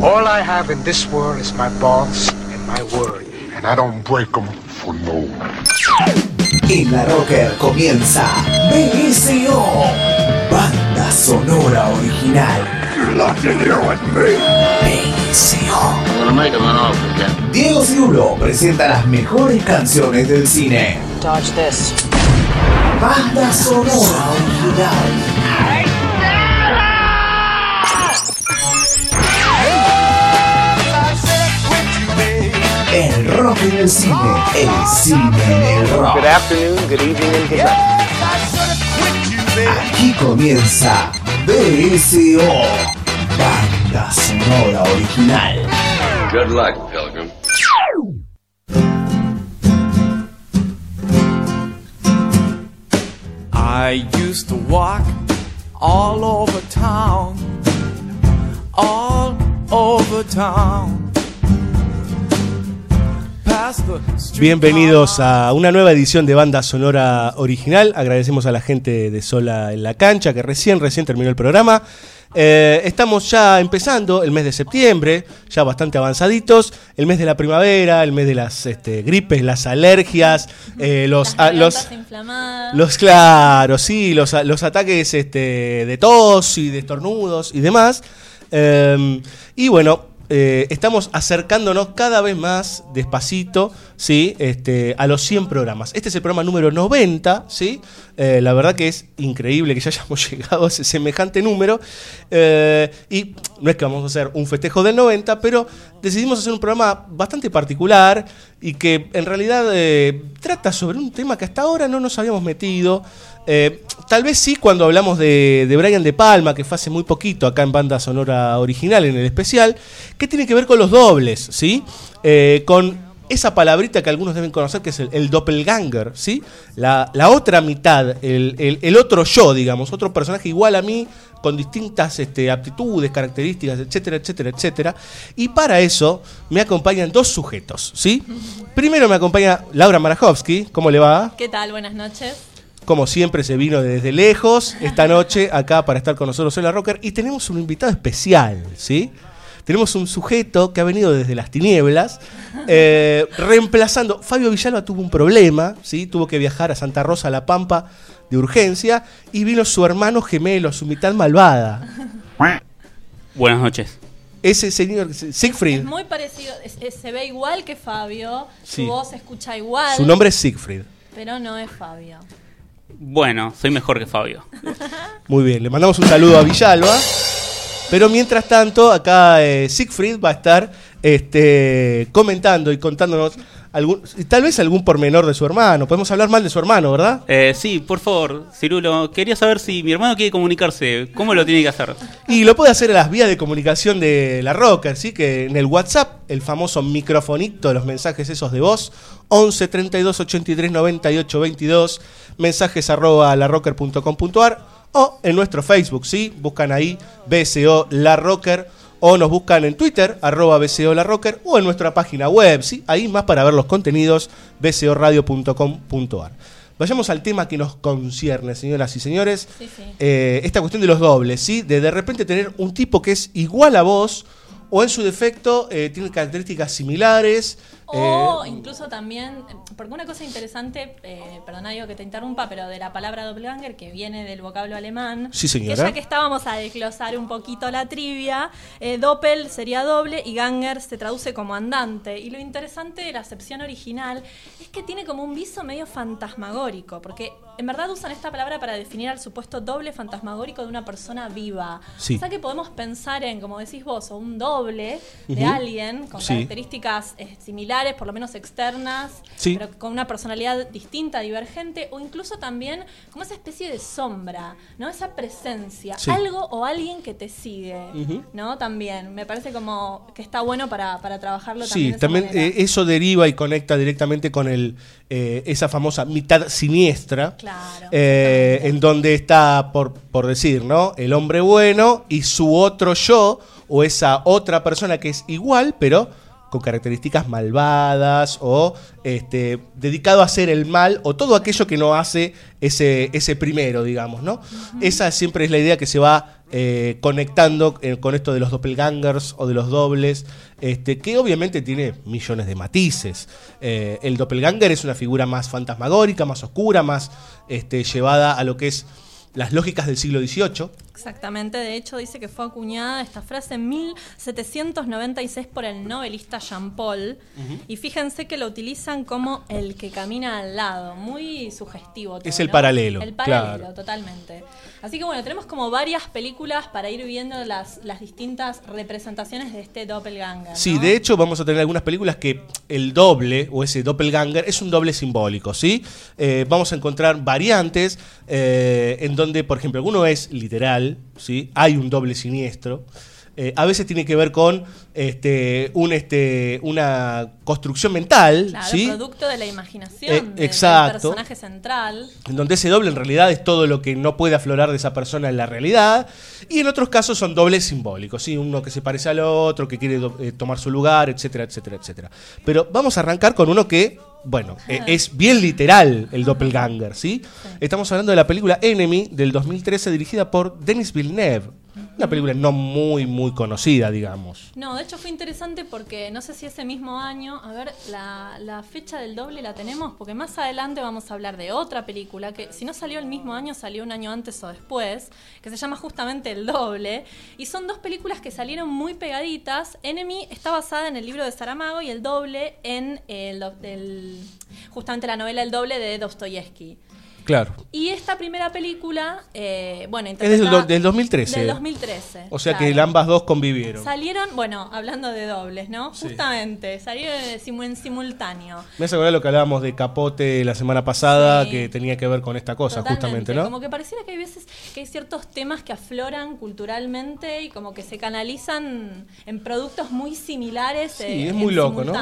All I have in this world is my balls and my word. And I don't break them for no one. En la Rocker comienza BSO, banda sonora original. You're locked in here with me. BSO. I'm gonna make him an offer again. Diego Cirulo presenta las mejores canciones del cine. Dodge this. Banda sonora original. Rock en el cine, el cine en el rock. Good afternoon, good evening, and good night. Aquí comienza BSO, banda sonora original. Good luck, Pilgrim. I used to walk all over town, all over town. Bienvenidos a una nueva edición de Banda Sonora Original. Agradecemos a la gente de Sola en la Cancha que recién, recién terminó el programa. Eh, estamos ya empezando el mes de septiembre, ya bastante avanzaditos. El mes de la primavera, el mes de las este, gripes, las alergias, eh, los, Las a- los, claros, sí, los, los ataques este, de tos y de estornudos y demás. Eh, y bueno, eh, estamos acercándonos cada vez más despacito, ¿sí? Este, a los 100 programas. Este es el programa número 90, ¿sí? Eh, la verdad que es increíble que ya hayamos llegado a ese semejante número. Eh, y no es que vamos a hacer un festejo del 90, pero decidimos hacer un programa bastante particular y que en realidad eh, trata sobre un tema que hasta ahora no nos habíamos metido. Eh, tal vez sí cuando hablamos de, Brian De Palma, que fue hace muy poquito acá en banda sonora original, en el especial, que tiene que ver con los dobles, ¿sí? Eh, con esa palabrita que algunos deben conocer, que es el, el doppelganger, ¿sí? La, otra mitad, el otro yo, digamos, otro personaje igual a mí, con distintas este, aptitudes, características, etcétera, etcétera, etcétera. Y para eso me acompañan dos sujetos, ¿sí? Primero me acompaña Laura Marajowski, ¿cómo le va? ¿Qué tal? Buenas noches. Como siempre se vino desde lejos esta noche acá para estar con nosotros en la Rocker y tenemos un invitado especial, ¿sí? Tenemos un sujeto que ha venido desde las tinieblas, eh, reemplazando. Fabio Villalba tuvo un problema, ¿sí? Tuvo que viajar a Santa Rosa, La Pampa, de urgencia, y vino su hermano gemelo, su mitad malvada. Buenas noches. Ese señor, Es Siegfried, muy parecido, es- es- se ve igual que Fabio, Sí. su voz se escucha igual, su nombre es Siegfried. pero no es Fabio. Bueno, soy mejor que Fabio. Muy bien, le mandamos un saludo a Villalba. Pero mientras tanto, acá eh, Siegfried va a estar este, comentando y contándonos algún, tal vez algún pormenor de su hermano. Podemos hablar mal de su hermano, ¿verdad? Eh, sí, por favor, Cirulo, quería saber si mi hermano quiere comunicarse. ¿Cómo lo tiene que hacer? Y lo puede hacer en las vías de comunicación de la Rocker, ¿sí? Que en el WhatsApp, el famoso microfonito de los mensajes esos de voz, 11 32 83 98 22, mensajes arroba larrocker.com.ar o en nuestro Facebook, ¿sí? Buscan ahí BSO La Rocker o nos buscan en Twitter, arroba BSO La Rocker o en nuestra página web, ¿sí? Ahí más para ver los contenidos, bsoradio.com.ar. Vayamos al tema que nos concierne, señoras y señores. Sí, sí. Eh, esta cuestión de los dobles, ¿sí? De de repente tener un tipo que es igual a vos o en su defecto eh, tiene características similares. O eh, incluso también, porque una cosa interesante, eh, perdona digo que te interrumpa, pero de la palabra doppelganger, que viene del vocablo alemán, Sí, señora. que ya que estábamos a desglosar un poquito la trivia, eh, doppel sería doble y ganger se traduce como andante. Y lo interesante de la acepción original es que tiene como un viso medio fantasmagórico, porque en verdad usan esta palabra para definir al supuesto doble fantasmagórico de una persona viva. Sí. O sea que podemos pensar en, como decís vos, o un doble de alguien con Sí. características eh, similares, por lo menos externas, Sí. pero con una personalidad distinta, divergente, o incluso también como esa especie de sombra, ¿no? Esa presencia, Sí. algo o alguien que te sigue. ¿no? También, me parece como que está bueno para, para trabajarlo también. Sí, también eh, eso deriva y conecta directamente con el eh, esa famosa mitad siniestra, Claro, eh, en donde está, por, por decir, ¿no? El hombre bueno y su otro yo, o esa otra persona que es igual, pero con características malvadas o este, dedicado a hacer el mal o todo aquello que no hace ese, ese primero, digamos, ¿no? Esa siempre es la idea que se va eh, conectando eh, con esto de los doppelgangers o de los dobles, este, que obviamente tiene millones de matices. Eh, el doppelganger es una figura más fantasmagórica, más oscura, más este, llevada a lo que es las lógicas del siglo XVIII. Exactamente, de hecho dice que fue acuñada esta frase en 1796 por el novelista Jean Paul y fíjense que lo utilizan como el que camina al lado, muy sugestivo. todo, Es el ¿no? paralelo, El paralelo, claro. totalmente. Así que bueno, tenemos como varias películas para ir viendo las, las distintas representaciones de este doppelganger. Sí, de hecho vamos a tener algunas películas que el doble o ese doppelganger es un doble simbólico, ¿sí? Eh, vamos a encontrar variantes eh, en donde, por ejemplo, alguno es literal, ¿sí? Hay un doble siniestro. Eh, a veces tiene que ver con este, un, este, una construcción mental, Claro, ¿sí? producto de la imaginación Eh, de- del exacto. personaje central. en donde ese doble en realidad es todo lo que no puede aflorar de esa persona en la realidad, y en otros casos son dobles simbólicos, ¿sí? uno que se parece al otro, que quiere eh, tomar su lugar, etcétera, etcétera, etcétera. Pero vamos a arrancar con uno que, bueno, eh, es bien literal el doppelganger, ¿sí? Estamos hablando de la película Enemy del 2013 dirigida por Denis Villeneuve, una película no muy, muy conocida, digamos. No, de hecho fue interesante porque no sé si ese mismo año, a ver, la, fecha del doble la tenemos, porque más adelante vamos a hablar de otra película que si no salió el mismo año, salió un año antes o después, que se llama justamente El Doble, y son dos películas que salieron muy pegaditas. Enemy está basada en el libro de Saramago y El Doble en el- justamente la novela El Doble de Dostoyevsky. Claro. Y esta primera película, eh, bueno, Es del, do- del 2013. Del 2013. O sea claro. que ambas dos convivieron. Salieron, bueno, hablando de dobles, ¿no? Sí. Justamente, salieron en simu- en simultáneo. Me hace acordar lo que hablábamos de Capote la semana pasada, Sí. que tenía que ver con esta cosa, Totalmente. justamente, ¿no? Como que pareciera que hay veces que hay ciertos temas que afloran culturalmente y como que se canalizan en productos muy similares. Sí, eh, es muy en loco, ¿no?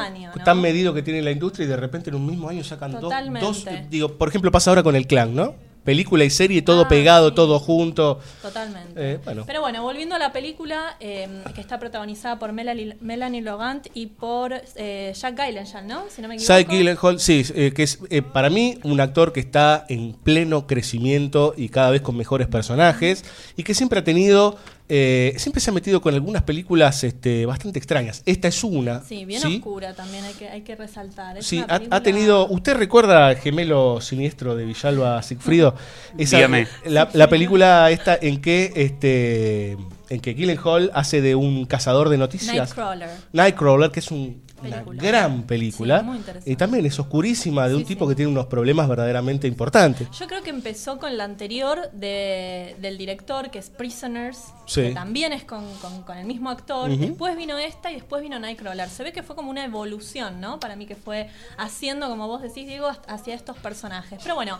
Tan medido que tiene la industria y de repente en un mismo año sacan dos, Totalmente. dos. Digo, por ejemplo, pasa ahora con el clan, ¿no? Película y serie, todo Ah, pegado, sí. todo junto. Totalmente. Eh, bueno. Pero bueno, volviendo a la película, eh, que está protagonizada por Melanie, Melanie Logant y por eh, Jack Gyllenhaal, ¿no? Si no me equivoco. Cy Gyllenhaal, sí, eh, que es para mí un actor que está en pleno crecimiento y cada vez con mejores personajes y que siempre ha tenido, eh, siempre se ha metido con algunas películas este, bastante extrañas. Esta es una. Sí, bien ¿sí? oscura también, hay que, hay que resaltar. Es Sí, una ha, tenido. ¿Usted recuerda el gemelo siniestro de Villalba Sigfrido? Esa, Dígame. La, la película esta en que este en que Gyllenhaal hace de un cazador de noticias. Nightcrawler. Nightcrawler, que es un- una Película. gran película. Sí, muy interesante. y también es oscurísima, de un tipo que tiene unos problemas verdaderamente importantes. Yo creo que empezó con la anterior de- del director, que es Prisoners, Sí. que también es con, con- con el mismo actor. Ujú. Después vino esta y después vino Nightcrawler. Se ve que fue como una evolución, ¿no? Para mí que fue haciendo, como vos decís, Diego, hacia estos personajes. Pero bueno,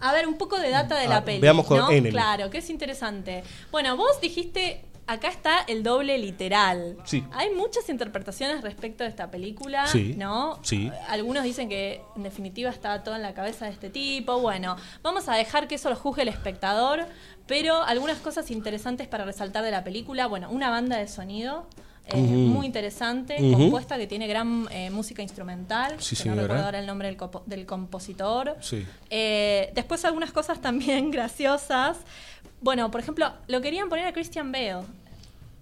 a ver, un poco de data de Ah, la peli. veamos con ¿no? Enemy. Claro, que es interesante. Bueno, vos dijiste... Acá está el doble literal. Sí. Hay muchas interpretaciones respecto de esta película, Sí, ¿no? sí. Algunos dicen que en definitiva está todo en la cabeza de este tipo. Bueno, vamos a dejar que eso lo juzgue el espectador, pero algunas cosas interesantes para resaltar de la película. Bueno, una banda de sonido. eh. Muy interesante, compuesta que tiene gran eh, música instrumental. Sí, que no recuerdo ahora el nombre del, del compositor. Sí. Eh, después algunas cosas también graciosas. Bueno, por ejemplo, lo querían poner a Christian Bale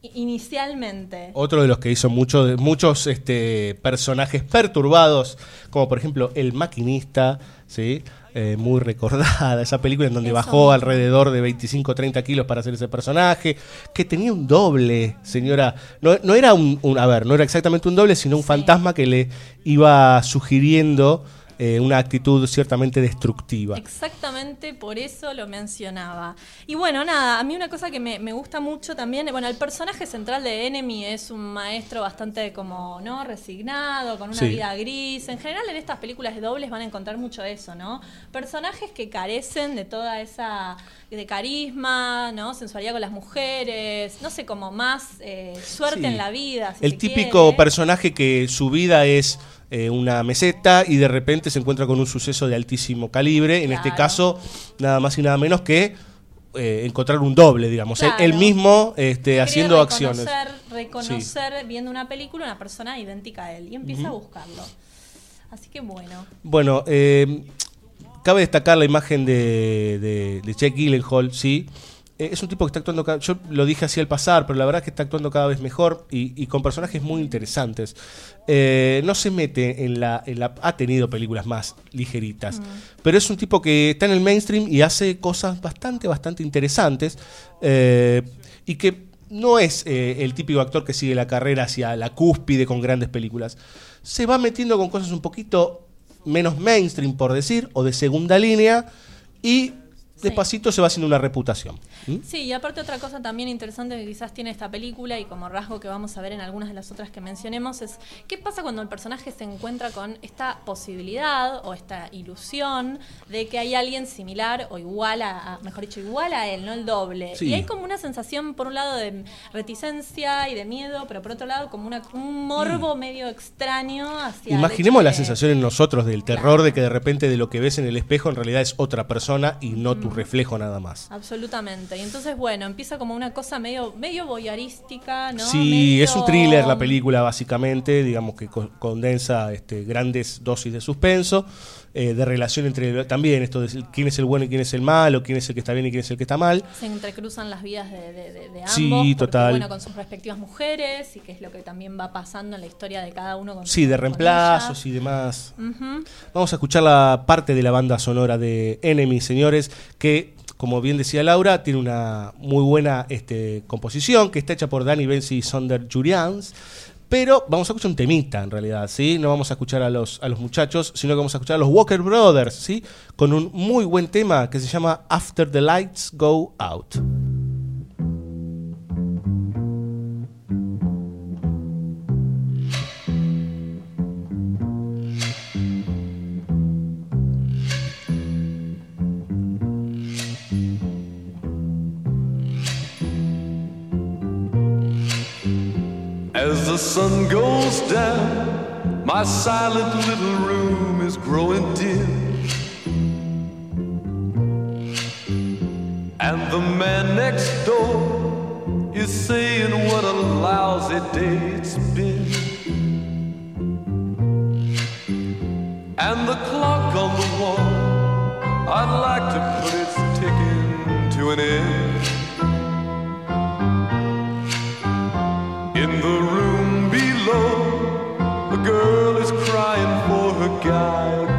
inicialmente. Otro de los que hizo mucho, de- muchos este, personajes perturbados, como por ejemplo El Maquinista, ¿sí? Eh, muy recordada esa película en donde Eso bajó alrededor de 25 o 30 kilos para hacer ese personaje, que tenía un doble, señora. No, no era un, un- a ver, no era exactamente un doble, sino un Sí. fantasma que le iba sugiriendo eh, una actitud ciertamente destructiva. Exactamente por eso lo mencionaba. Y bueno, nada, a mí una cosa que me, me gusta mucho también, bueno, el personaje central de Enemy es un maestro bastante como, ¿no? Resignado, con una Sí. vida gris. En general en estas películas de dobles van a encontrar mucho eso, ¿no? Personajes que carecen de toda esa, de carisma, ¿no? Sensualidad con las mujeres, no sé, como más eh, suerte Sí. en la vida. si El típico quiere. personaje que su vida es eh, una meseta y de repente se encuentra con un suceso de altísimo calibre, en este caso nada más y nada menos que eh, encontrar un doble, digamos. Él- Claro. Él, mismo este, Quiere haciendo acciones. reconocer- viendo una película una persona idéntica a él y empieza a buscarlo. Así que bueno. Bueno, eh, cabe destacar la imagen de, de, de Gyllenhaal, sí. Eh, es un tipo que está actuando, ca- yo lo dije así al pasar, pero la verdad es que está actuando cada vez mejor y, y con personajes muy interesantes. Eh, no se mete en la, en la... Ha tenido películas más ligeritas, pero es un tipo que está en el mainstream y hace cosas bastante, bastante interesantes eh, y que no es eh, el típico actor que sigue la carrera hacia la cúspide con grandes películas. Se va metiendo con cosas un poquito menos mainstream, por decir, o de segunda línea, y despacito se va haciendo una reputación. ¿Mm? Sí, y aparte otra cosa también interesante que quizás tiene esta película y como rasgo que vamos a ver en algunas de las otras que mencionemos es qué pasa cuando el personaje se encuentra con esta posibilidad o esta ilusión de que hay alguien similar o igual a, a- mejor dicho, igual a él, no el doble. Sí. Y hay como una sensación por un lado de reticencia y de miedo, pero por otro lado como una, un morbo medio extraño hacia... Imaginemos la sensación en nosotros del terror de que de repente de lo que ves en el espejo en realidad es otra persona y no tu reflejo nada más. Absolutamente. Y entonces, bueno, empieza como una cosa medio, medio voyeurística, ¿no? Sí, Medio- es un thriller la película básicamente, digamos que co- condensa este, grandes dosis de suspenso, eh, de relación entre también esto de quién es el bueno y quién es el malo, quién es el que está bien y quién es el que está mal. Se entrecruzan las vidas de, de- de- de ambos. Sí, porque, total. Bueno, con sus respectivas mujeres y que es lo que también va pasando en la historia de cada uno con Sí, de reemplazos y demás. Vamos a escuchar la parte de la banda sonora de Enemy, señores, que, como bien decía Laura, tiene una muy buena este, composición, que está hecha por Danny Benzi y Sonder Jurians. Pero vamos a escuchar un temita, en realidad, ¿sí? No vamos a escuchar a los, a los muchachos, sino que vamos a escuchar a los Walker Brothers, ¿sí? Con un muy buen tema que se llama After the Lights Go Out. The sun goes down, my silent little room is growing dim. And the man next door is saying what a lousy day it's been. And the clock on the wall, I'd like to put its ticking to an end. In the room guy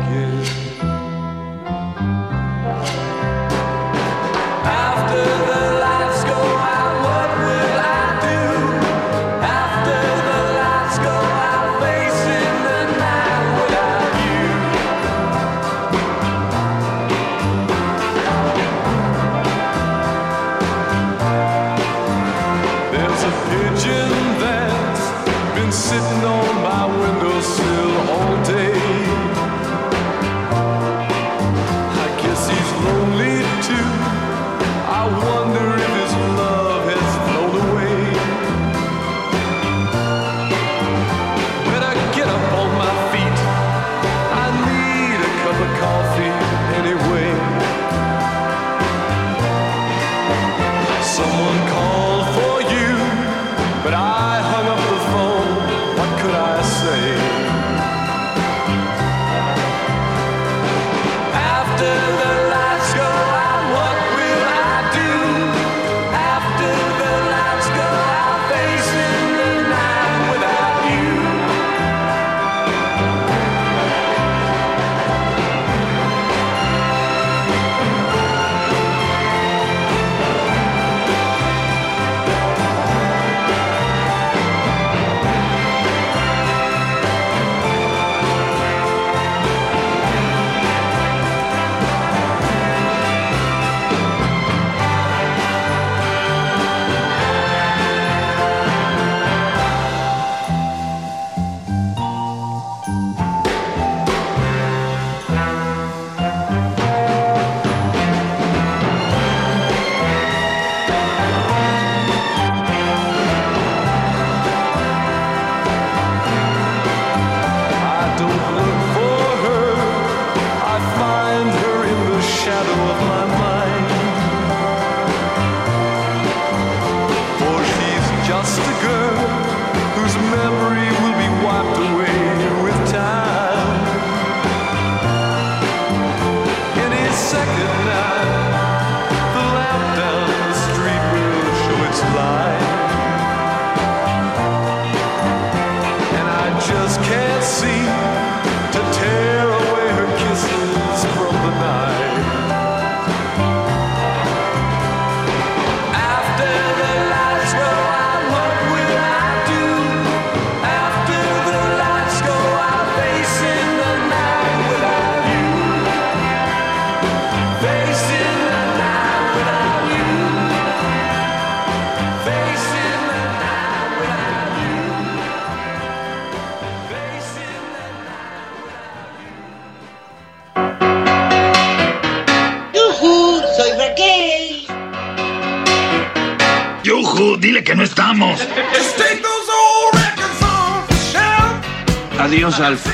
Adiós, Alf.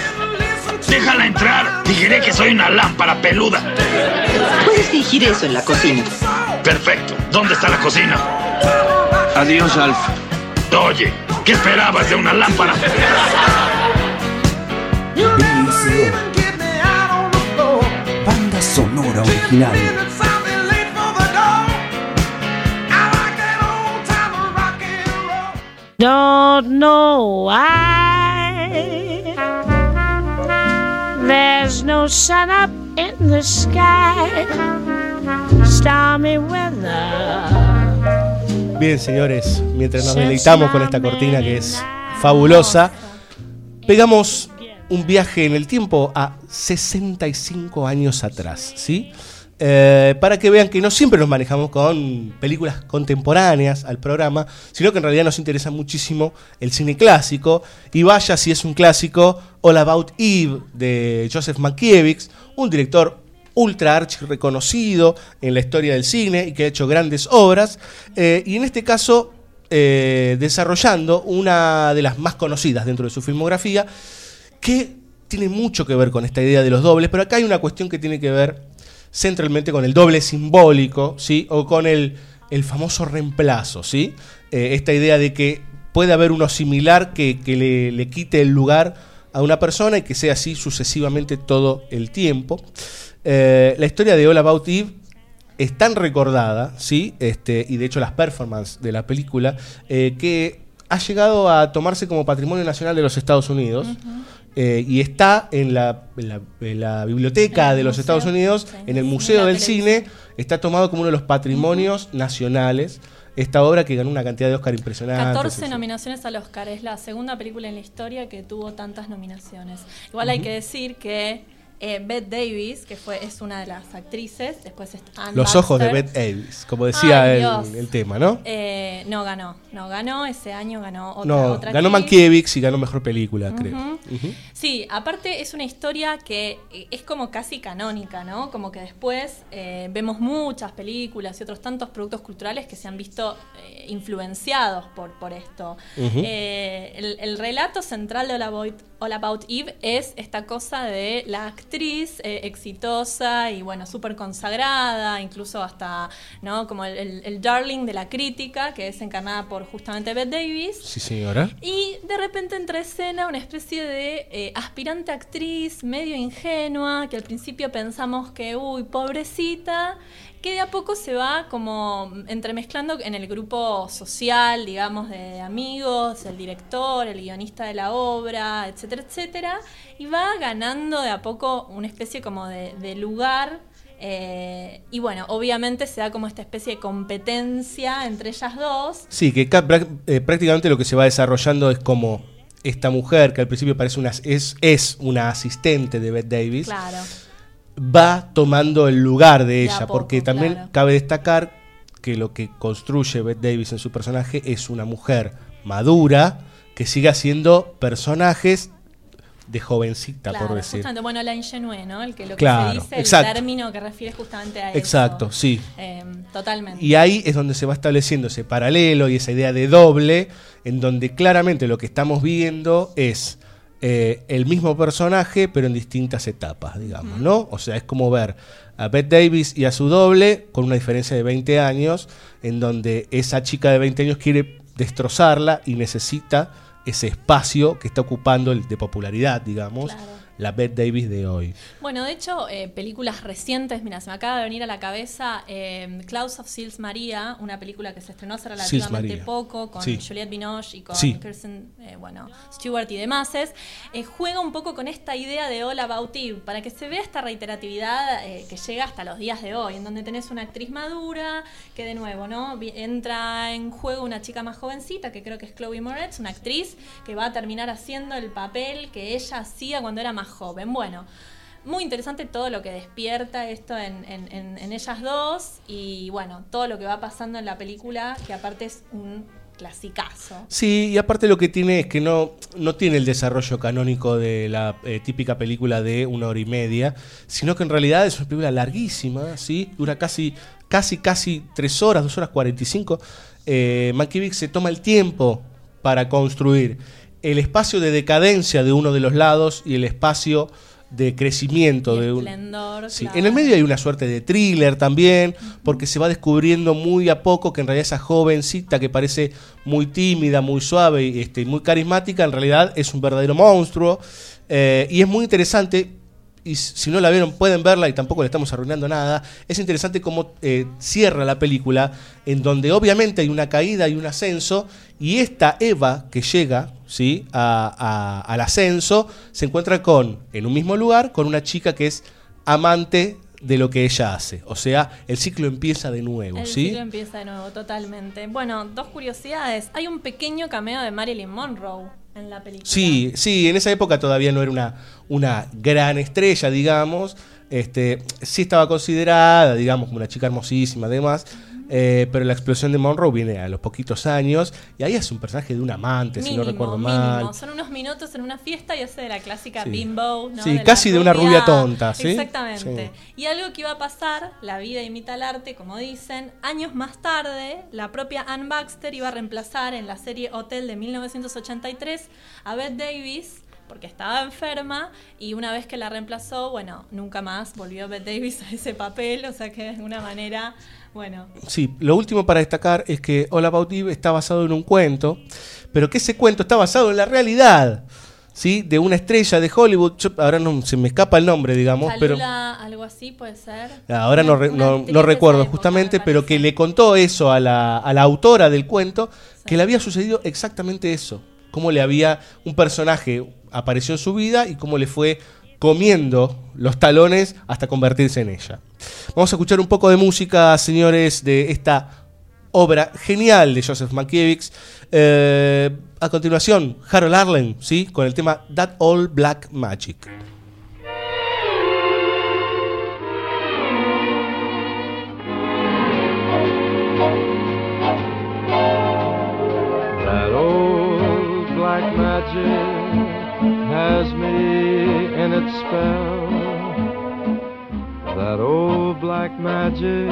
Déjala entrar. Diré que soy una lámpara peluda. Puedes fingir eso en la cocina. Perfecto. ¿Dónde está la cocina? Adiós, Alf. Oye, ¿qué esperabas de una lámpara? Banda sonora original. Don't know why no sun up in the sky. Stormy weather. Bien, señores, mientras nos deleitamos con esta cortina que es fabulosa, pegamos un viaje en el tiempo a 65 años atrás, ¿sí? Eh, para que vean que no siempre nos manejamos con películas contemporáneas al programa, sino que en realidad nos interesa muchísimo el cine clásico. Y vaya si es un clásico, All About Eve de Joseph Mankiewicz, un director ultra archi reconocido en la historia del cine y que ha hecho grandes obras. Eh, y en este caso, eh, desarrollando una de las más conocidas dentro de su filmografía, que tiene mucho que ver con esta idea de los dobles, pero acá hay una cuestión que tiene que ver centralmente con el doble simbólico, ¿sí? O con el, el famoso reemplazo, ¿sí? Eh, esta idea de que puede haber uno similar que, que le, le quite el lugar a una persona y que sea así sucesivamente todo el tiempo. Eh, la historia de All About Eve es tan recordada, ¿sí? Este, y de hecho las performances de la película, eh, que ha llegado a tomarse como patrimonio nacional de los Estados Unidos. Eh, y está en la, en la- en la biblioteca de los Estados Unidos, en el Museo del Cine, está tomado como uno de los patrimonios nacionales. Esta obra que ganó una cantidad de Oscar impresionante. 14 nominaciones al Oscar. Es la segunda película en la historia que tuvo tantas nominaciones. Igual hay que decir que eh, Bette Davis, que fue, es una de las actrices, después está Los ojos de. Bette Davis, como decía Ay, el, el tema, ¿no? Eh, no ganó, no ganó, ese año ganó otra, no, otra ganó actriz. Mankiewicz y ganó mejor película, creo. Sí, aparte es una historia que eh, es como casi canónica, ¿no? Como que después eh, vemos muchas películas y otros tantos productos culturales que se han visto influenciados por, por esto. El relato central de All About, All About Eve es esta cosa de la actriz eh, exitosa y bueno, súper consagrada, incluso hasta, ¿no? Como el, el- el darling de la crítica, que es encarnada por justamente Bette Davis. Sí, señora. Y de repente entra a escena una especie de eh, aspirante actriz medio ingenua, que al principio pensamos que, uy, pobrecita, que de a poco se va como entremezclando en el grupo social, digamos, de amigos, el director, el guionista de la obra, etcétera, etcétera, y va ganando de a poco una especie como de, de lugar. eh, y bueno, obviamente se da como esta especie de competencia entre ellas dos. Sí, que eh, prácticamente lo que se va desarrollando es como esta mujer, que al principio parece una, es, es una asistente de Bette Davis, Claro. Va tomando el lugar de ella, poco, porque también claro. cabe destacar que lo que construye Bette Davis en su personaje es una mujer madura que sigue haciendo personajes de jovencita, Claro, por decir. justamente, bueno, la ingenué, ¿no? El que lo que Claro, se dice, exacto. el término que refiere justamente a eso. Exacto, sí. Eh, totalmente. Y ahí es donde se va estableciendo ese paralelo y esa idea de doble, en donde claramente lo que estamos viendo es eh, el mismo personaje, pero en distintas etapas, digamos, ¿no? O sea, es como ver a Bette Davis y a su doble con una diferencia de 20 años, en donde esa chica de 20 años quiere destrozarla y necesita ese espacio que está ocupando el de popularidad, digamos, la Bette Davis de hoy. Bueno, de hecho, eh, películas recientes, mira, se me acaba de venir a la cabeza eh, Klaus of Sils Maria, una película que se estrenó hace relativamente poco con Sí. Juliette Binoche y con Sí. Kirsten, eh, bueno, Stewart y demás. eh, juega un poco con esta idea de All About Eve, para que se vea esta reiteratividad que llega hasta los días de hoy, en donde tenés una actriz madura, que de nuevo, ¿no? Entra en juego una chica más jovencita, que creo que es Chloe Moretz, una actriz que va a terminar haciendo el papel que ella hacía cuando era más joven. Bueno, muy interesante todo lo que despierta esto en, en- ellas dos y bueno, todo lo que va pasando en la película, que aparte es un clasicazo. Sí, y aparte lo que tiene es que no, no tiene el desarrollo canónico de la eh, típica película de una hora y media, sino que en realidad es una película larguísima, ¿sí? Dura casi casi, casi tres horas, dos horas 45, eh, Mankiewicz se toma el tiempo para construir el espacio de decadencia de uno de los lados y el espacio de crecimiento de un Esplendor, Sí, claro. en el medio hay una suerte de thriller también, porque se va descubriendo muy a poco que en realidad esa jovencita que parece muy tímida, muy suave y este, muy carismática, en realidad es un verdadero monstruo. Eh, y es muy interesante, y si no la vieron pueden verla y tampoco le estamos arruinando nada, es interesante cómo eh, cierra la película, en donde obviamente hay una caída y un ascenso, y esta Eva que llega ¿sí? a- a- al ascenso se encuentra con, en un mismo lugar, con una chica que es amante de lo que ella hace. O sea, el ciclo empieza de nuevo, El ¿sí? ciclo empieza de nuevo, totalmente. Bueno, dos curiosidades. Hay un pequeño cameo de Marilyn Monroe en la película. Sí, sí, en esa época todavía no era una, una gran estrella, digamos. Este, sí estaba considerada, digamos, como una chica hermosísima, además. Eh, pero la explosión de Monroe viene a los poquitos años y ahí hace un personaje de un amante, si no Mínimo, recuerdo mínimo. mal. Son unos minutos en una fiesta y hace de la clásica Sí. bimbo, ¿no? Sí, casi de una rubia tonta, ¿sí? Exactamente. Y algo que iba a pasar, la vida imita el arte, como dicen, años más tarde, la propia Ann Baxter iba a reemplazar en la serie Hotel de 1983 a Bette Davis porque estaba enferma y una vez que la reemplazó, bueno, nunca más volvió Bette Davis a ese papel, o sea que de alguna manera, bueno, Sí, lo último para destacar es que All About Eve está basado en un cuento, pero que ese cuento está basado en la realidad, ¿sí? De una estrella de Hollywood. Yo- ahora no se me escapa el nombre, digamos, pero algo así puede ser. ahora no, re- no- recuerdo época, justamente, me pero que le contó eso a la, a la autora del cuento, que le había sucedido exactamente eso. Cómo le había un personaje apareció en su vida y cómo le fue comiendo los talones hasta convertirse en ella. Vamos a escuchar un poco de música, señores, de esta obra genial de Joseph Mankiewicz. Eh, a continuación, Harold Arlen, ¿sí? Con el tema That All Black Magic. Spell. That old black magic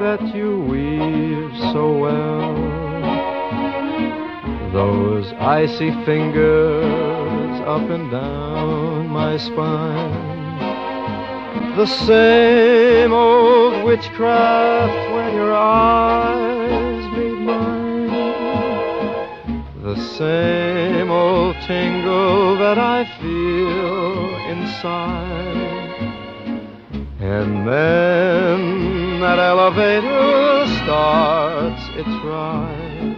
that you weave so well. Those icy fingers up and down my spine. The same old witchcraft when your eyes meet mine. The same old tingle that I feel inside. And then that elevator starts its ride.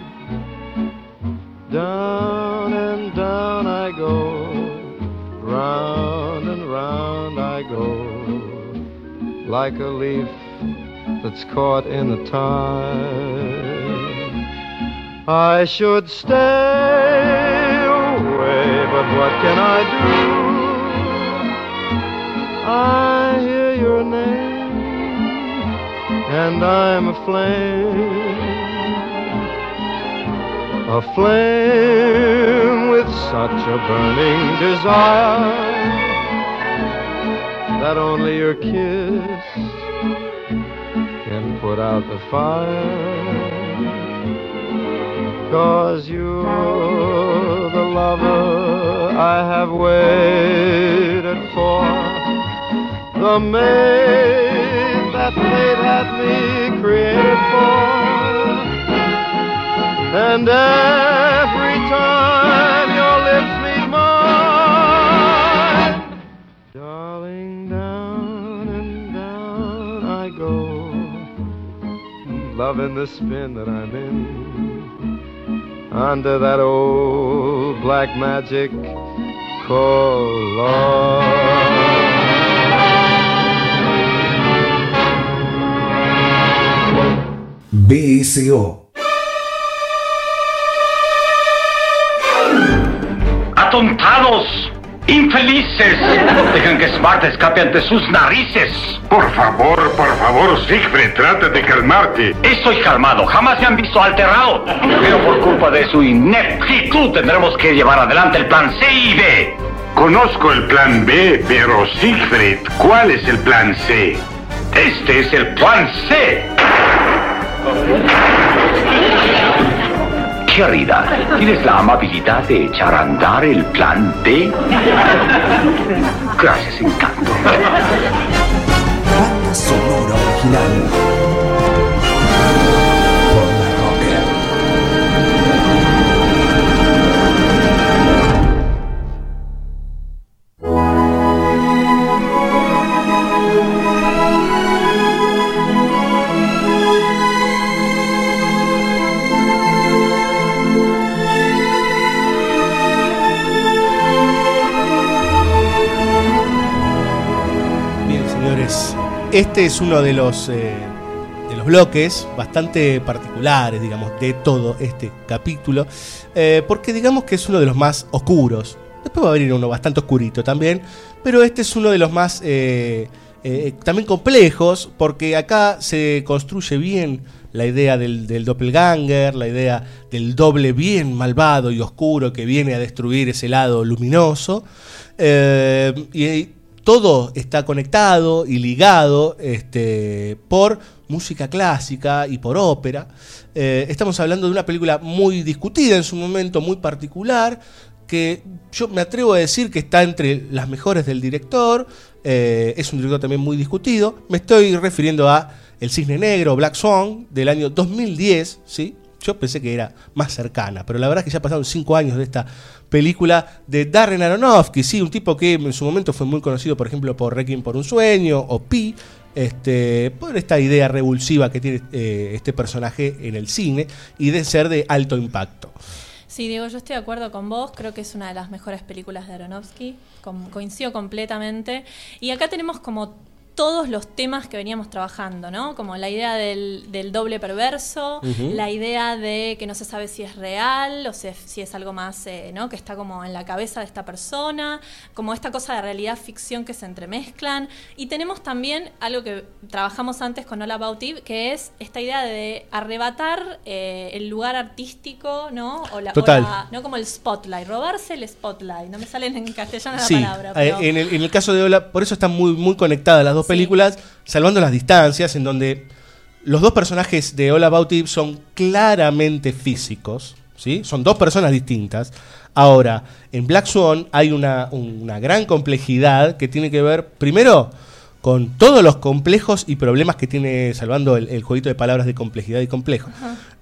Down and down I go, round and round I go, like a leaf that's caught in the tide. I should stay away, but what can I do? And I'm aflame. Aflame with such a burning desire that only your kiss can put out the fire. Cause you're the lover I have waited for, the maid that fate had me created for. And every time your lips meet mine, darling, down and down I go, loving the spin that I'm in under that old black magic called love. BSO. ¡Atontados! ¡Infelices! Dejan que Smart escape ante sus narices. Por favor, por favor, Siegfried, trata de calmarte. Estoy calmado, jamás me han visto alterado. Pero por culpa de su ineptitud tendremos que llevar adelante el plan C y D. Conozco el plan B, pero Siegfried, ¿cuál es el plan C? Este es el plan C. Querida, ¿tienes la amabilidad de echar a andar el plan D? Gracias, encanto. Banda sonora original. Este es uno de los, eh, de los bloques bastante particulares, digamos, de todo este capítulo, eh, porque digamos que es uno de los más oscuros. Después va a venir uno bastante oscurito también, pero este es uno de los más eh, también complejos, porque acá se construye bien la idea del, del doppelganger, la idea del doble bien malvado y oscuro que viene a destruir ese lado luminoso. Y todo está conectado y ligado este, por música clásica y por ópera. Eh, estamos hablando de una película muy discutida en su momento, muy particular, que yo me atrevo a decir que está entre las mejores del director. eh, es un director también muy discutido. Me estoy refiriendo a El Cisne Negro, Black Swan, del año 2010, ¿sí? Yo pensé que era más cercana, pero la verdad es que ya pasaron cinco años de esta película de Darren Aronofsky, sí, un tipo que en su momento fue muy conocido, por ejemplo, por Requiem por un sueño o Pi, este, por esta idea revulsiva que tiene eh, este personaje en el cine y de ser de alto impacto. Sí, Diego, yo estoy de acuerdo con vos. Creo que es una de las mejores películas de Aronofsky. Coincido completamente. Y acá tenemos como todos los temas que veníamos trabajando, ¿no? Como la idea del, del doble perverso, la idea de que no se sabe si es real o si es, si es algo más, eh, ¿no? Que está como en la cabeza de esta persona, como esta cosa de realidad ficción que se entremezclan. Y tenemos también algo que trabajamos antes con All About Eve, que es esta idea de arrebatar eh, el lugar artístico, ¿no? O la, o Total. la- ¿no? Como el spotlight, robarse el spotlight. No me sale en castellano la palabra. eh, Pero... en, el, en el caso de Ola, por eso están muy, muy conectadas las dos películas, salvando las distancias, en donde los dos personajes de All About Eve son claramente físicos, ¿sí? Son dos personas distintas. Ahora, en Black Swan hay una, una gran complejidad que tiene que ver, primero, con todos los complejos y problemas que tiene, salvando el, el jueguito de palabras de complejidad y complejo,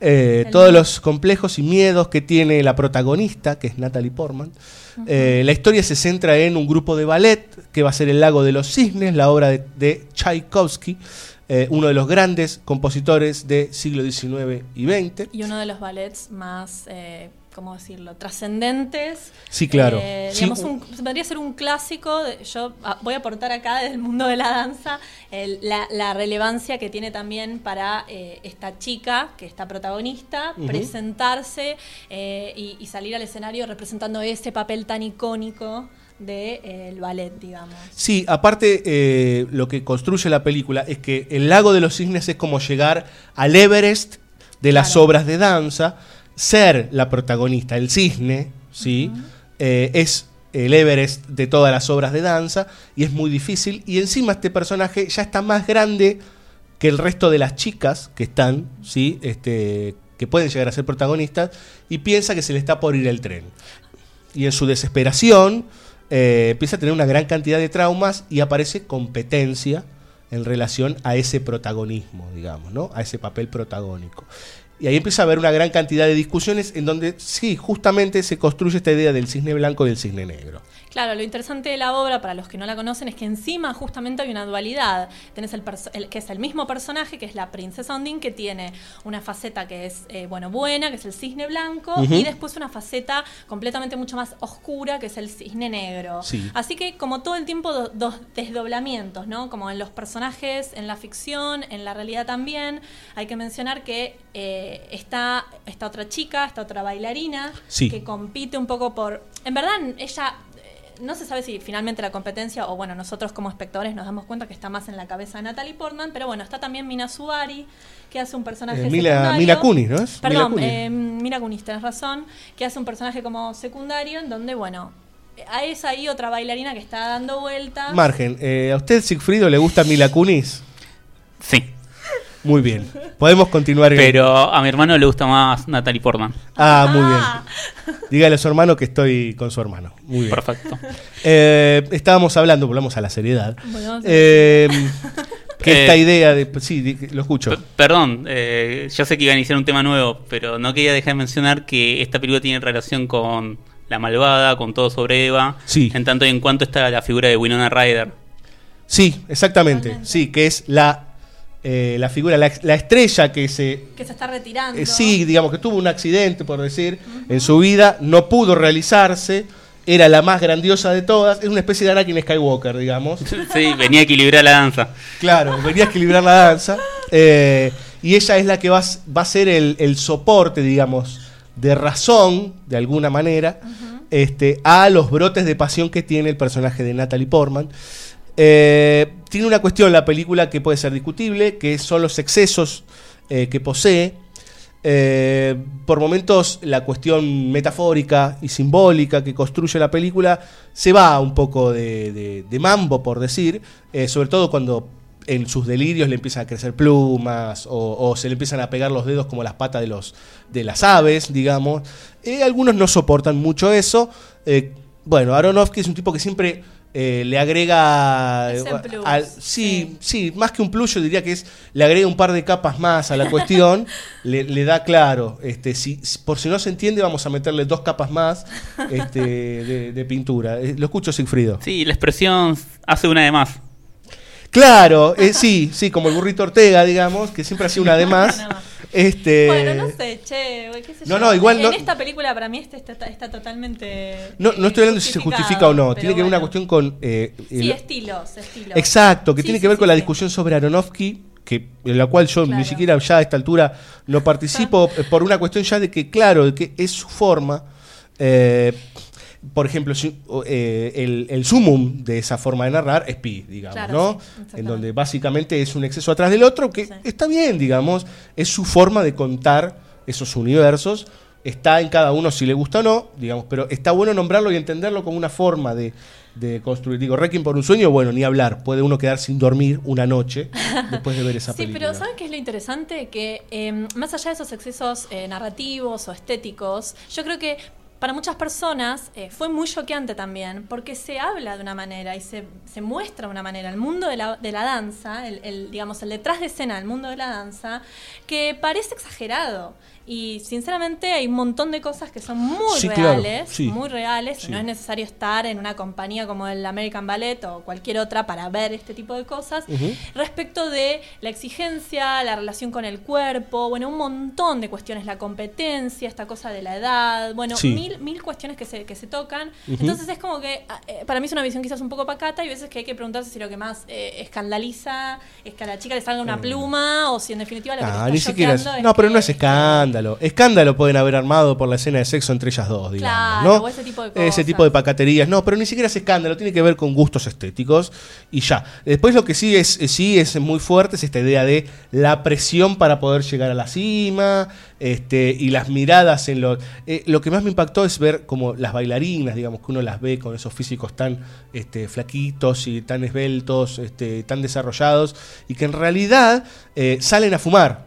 eh, todos los complejos y miedos que tiene la protagonista, que es Natalie Portman. Eh, la historia se centra en un grupo de ballet que va a ser El lago de los cisnes, la obra de, de Tchaikovsky, eh, uno de los grandes compositores del siglo XIX y XX. Y uno de los ballets más, ¿cómo decirlo?, trascendentes. Sí, claro. Eh, digamos, un- podría ser un clásico. de- yo ah, voy a aportar acá desde el mundo de la danza el- la, la relevancia que tiene también para eh, esta chica, que está protagonista, presentarse eh, y, y salir al escenario representando ese papel tan icónico del ballet, digamos. Sí, aparte eh, lo que construye la película es que el lago de los cisnes es como llegar al Everest de las obras de danza, ser la protagonista, el cisne, ¿sí? Eh, es el Everest de todas las obras de danza y es muy difícil y encima este personaje ya está más grande que el resto de las chicas que están, ¿sí? Este, que pueden llegar a ser protagonistas y piensa que se le está por ir el tren. Y en su desesperación eh, empieza a tener una gran cantidad de traumas y aparece competencia en relación a ese protagonismo, digamos, ¿no? A ese papel protagónico. Y ahí empieza a haber una gran cantidad de discusiones en donde sí, justamente se construye esta idea del cisne blanco y del cisne negro. Claro, lo interesante de la obra, para los que no la conocen, es que encima justamente hay una dualidad. Tenés el, el- que es el mismo personaje, que es la princesa Ondine, que tiene una faceta que es, eh, bueno, buena, que es el cisne blanco, y después una faceta completamente mucho más oscura, que es el cisne negro. Sí. Así que como todo el tiempo do- dos desdoblamientos, ¿no? Como en los personajes, en la ficción, en la realidad también. Hay que mencionar que eh, está esta otra chica, esta otra bailarina, Sí. que compite un poco por... En verdad, ella... No se sabe si finalmente la competencia, o bueno, nosotros como espectadores nos damos cuenta que está más en la cabeza de Natalie Portman, pero bueno, está también Mina Subari, que hace un personaje Eh, Mila- secundario. Mila Kunis, ¿no es? Perdón, Mila Kunis. eh, Mila Kunis, tenés razón, que hace un personaje como secundario, en donde, bueno, a esa ahí otra bailarina que está dando vueltas. Margen, eh, ¿a usted, Sigfrido, le gusta Mila Kunis? Sí. Muy bien. Podemos continuar. en- Pero a mi hermano le gusta más Natalie Portman. Ah, muy bien. Dígale a su hermano que estoy con su hermano. Muy bien. Perfecto. Eh, estábamos hablando, volvamos a la seriedad. Eh, que Eh, esta idea de. Sí, di- lo escucho. P- Perdón, eh, yo sé que iba a iniciar un tema nuevo, pero no quería dejar de mencionar que esta película tiene relación con La Malvada, con Todo sobre Eva, Sí. en tanto y en cuanto está la figura de Winona Ryder. Sí, exactamente. Sí, que es la, eh, la figura, la, la estrella que se. Que se está retirando. eh, sí, digamos que tuvo un accidente, por decir, en su vida, no pudo realizarse. Era la más grandiosa de todas. Es una especie de Anakin Skywalker, digamos. Sí, venía a equilibrar la danza. Claro, venía a equilibrar la danza. eh, y ella es la que va, va a ser el, el soporte, digamos, de razón, de alguna manera, este, a los brotes de pasión que tiene el personaje de Natalie Portman. Eh, tiene una cuestión la película que puede ser discutible, que son los excesos eh, que posee. Eh, por momentos la cuestión metafórica y simbólica que construye la película se va un poco de, mambo, por decir, sobre todo cuando en sus delirios le empiezan a crecer plumas o, o se le empiezan a pegar los dedos como las patas de, los, de las aves, digamos. Algunos no soportan mucho eso. Bueno, Aronofsky es un tipo que siempre eh, le agrega... Eh, plus, al- sí, sí, más que un plus yo diría que es, le agrega un par de capas más a la cuestión, le, le da claro, este, si, por si no se entiende vamos a meterle dos capas más este, de, de pintura. Eh, lo escucho Sigfrido. Sí, la expresión hace una de más. Claro, eh, sí, sí, como el burrito Ortega, digamos, que siempre hacía una de más. Este, Bueno, no sé, che, qué sé No, yo. no, igual en no- esta película para mí este está, está- está totalmente. no, no estoy hablando si se justifica o no, tiene que ver una cuestión con... eh, Sí, el- estilos, estilos. Exacto, que Sí, tiene sí, que ver sí, con la discusión sobre Aronofsky, que, en la cual yo Claro. ni siquiera ya a esta altura no participo, eh, por una cuestión ya de que, claro, de que es su forma. eh, por ejemplo, eh, el, el sumum de esa forma de narrar es Pi, digamos, Claro, ¿no? sí, en donde básicamente es un exceso atrás del otro, que está bien, digamos, es su forma de contar esos universos. Está en cada uno si le gusta o no, digamos, pero está bueno nombrarlo y entenderlo como una forma de, de construir. Digo, Requiem por un sueño, bueno, ni hablar. Puede uno quedar sin dormir una noche después de ver esa Sí, película. pero ¿saben qué es lo interesante? Que eh, más allá de esos excesos eh, narrativos o estéticos, yo creo que para muchas personas eh, fue muy choqueante también, porque se habla de una manera y se, se muestra de una manera el mundo de la, de la danza, el, el, digamos, el detrás de escena del mundo de la danza, que parece exagerado. Y sinceramente hay un montón de cosas que son muy Sí, claro, reales, sí. muy reales, y Sí. no es necesario estar en una compañía como el American Ballet o cualquier otra para ver este tipo de cosas respecto de la exigencia, la relación con el cuerpo, bueno, un montón de cuestiones, la competencia, esta cosa de la edad, bueno, mil, mil cuestiones que se, que se tocan. Entonces es como que ah, eh, para mí es una visión quizás un poco pacata y veces que hay que preguntarse si lo que más eh, escandaliza es que a la chica le salga una pluma o si en definitiva lo que te Ah, está ni siquiera es- choqueando es No, pero que- no es escándalo. Escándalo pueden haber armado por la escena de sexo entre ellas dos, digamos. Claro, ¿no? o ese tipo de Ese cosas. tipo de pacaterías. No, pero ni siquiera es escándalo. Tiene que ver con gustos estéticos y ya. Después lo que sí es, eh, sí es muy fuerte es esta idea de la presión para poder llegar a la cima este, y las miradas en los... eh, lo que más me impactó es ver como las bailarinas, digamos, que uno las ve con esos físicos tan este, flaquitos y tan esbeltos, este, tan desarrollados y que en realidad eh, salen a fumar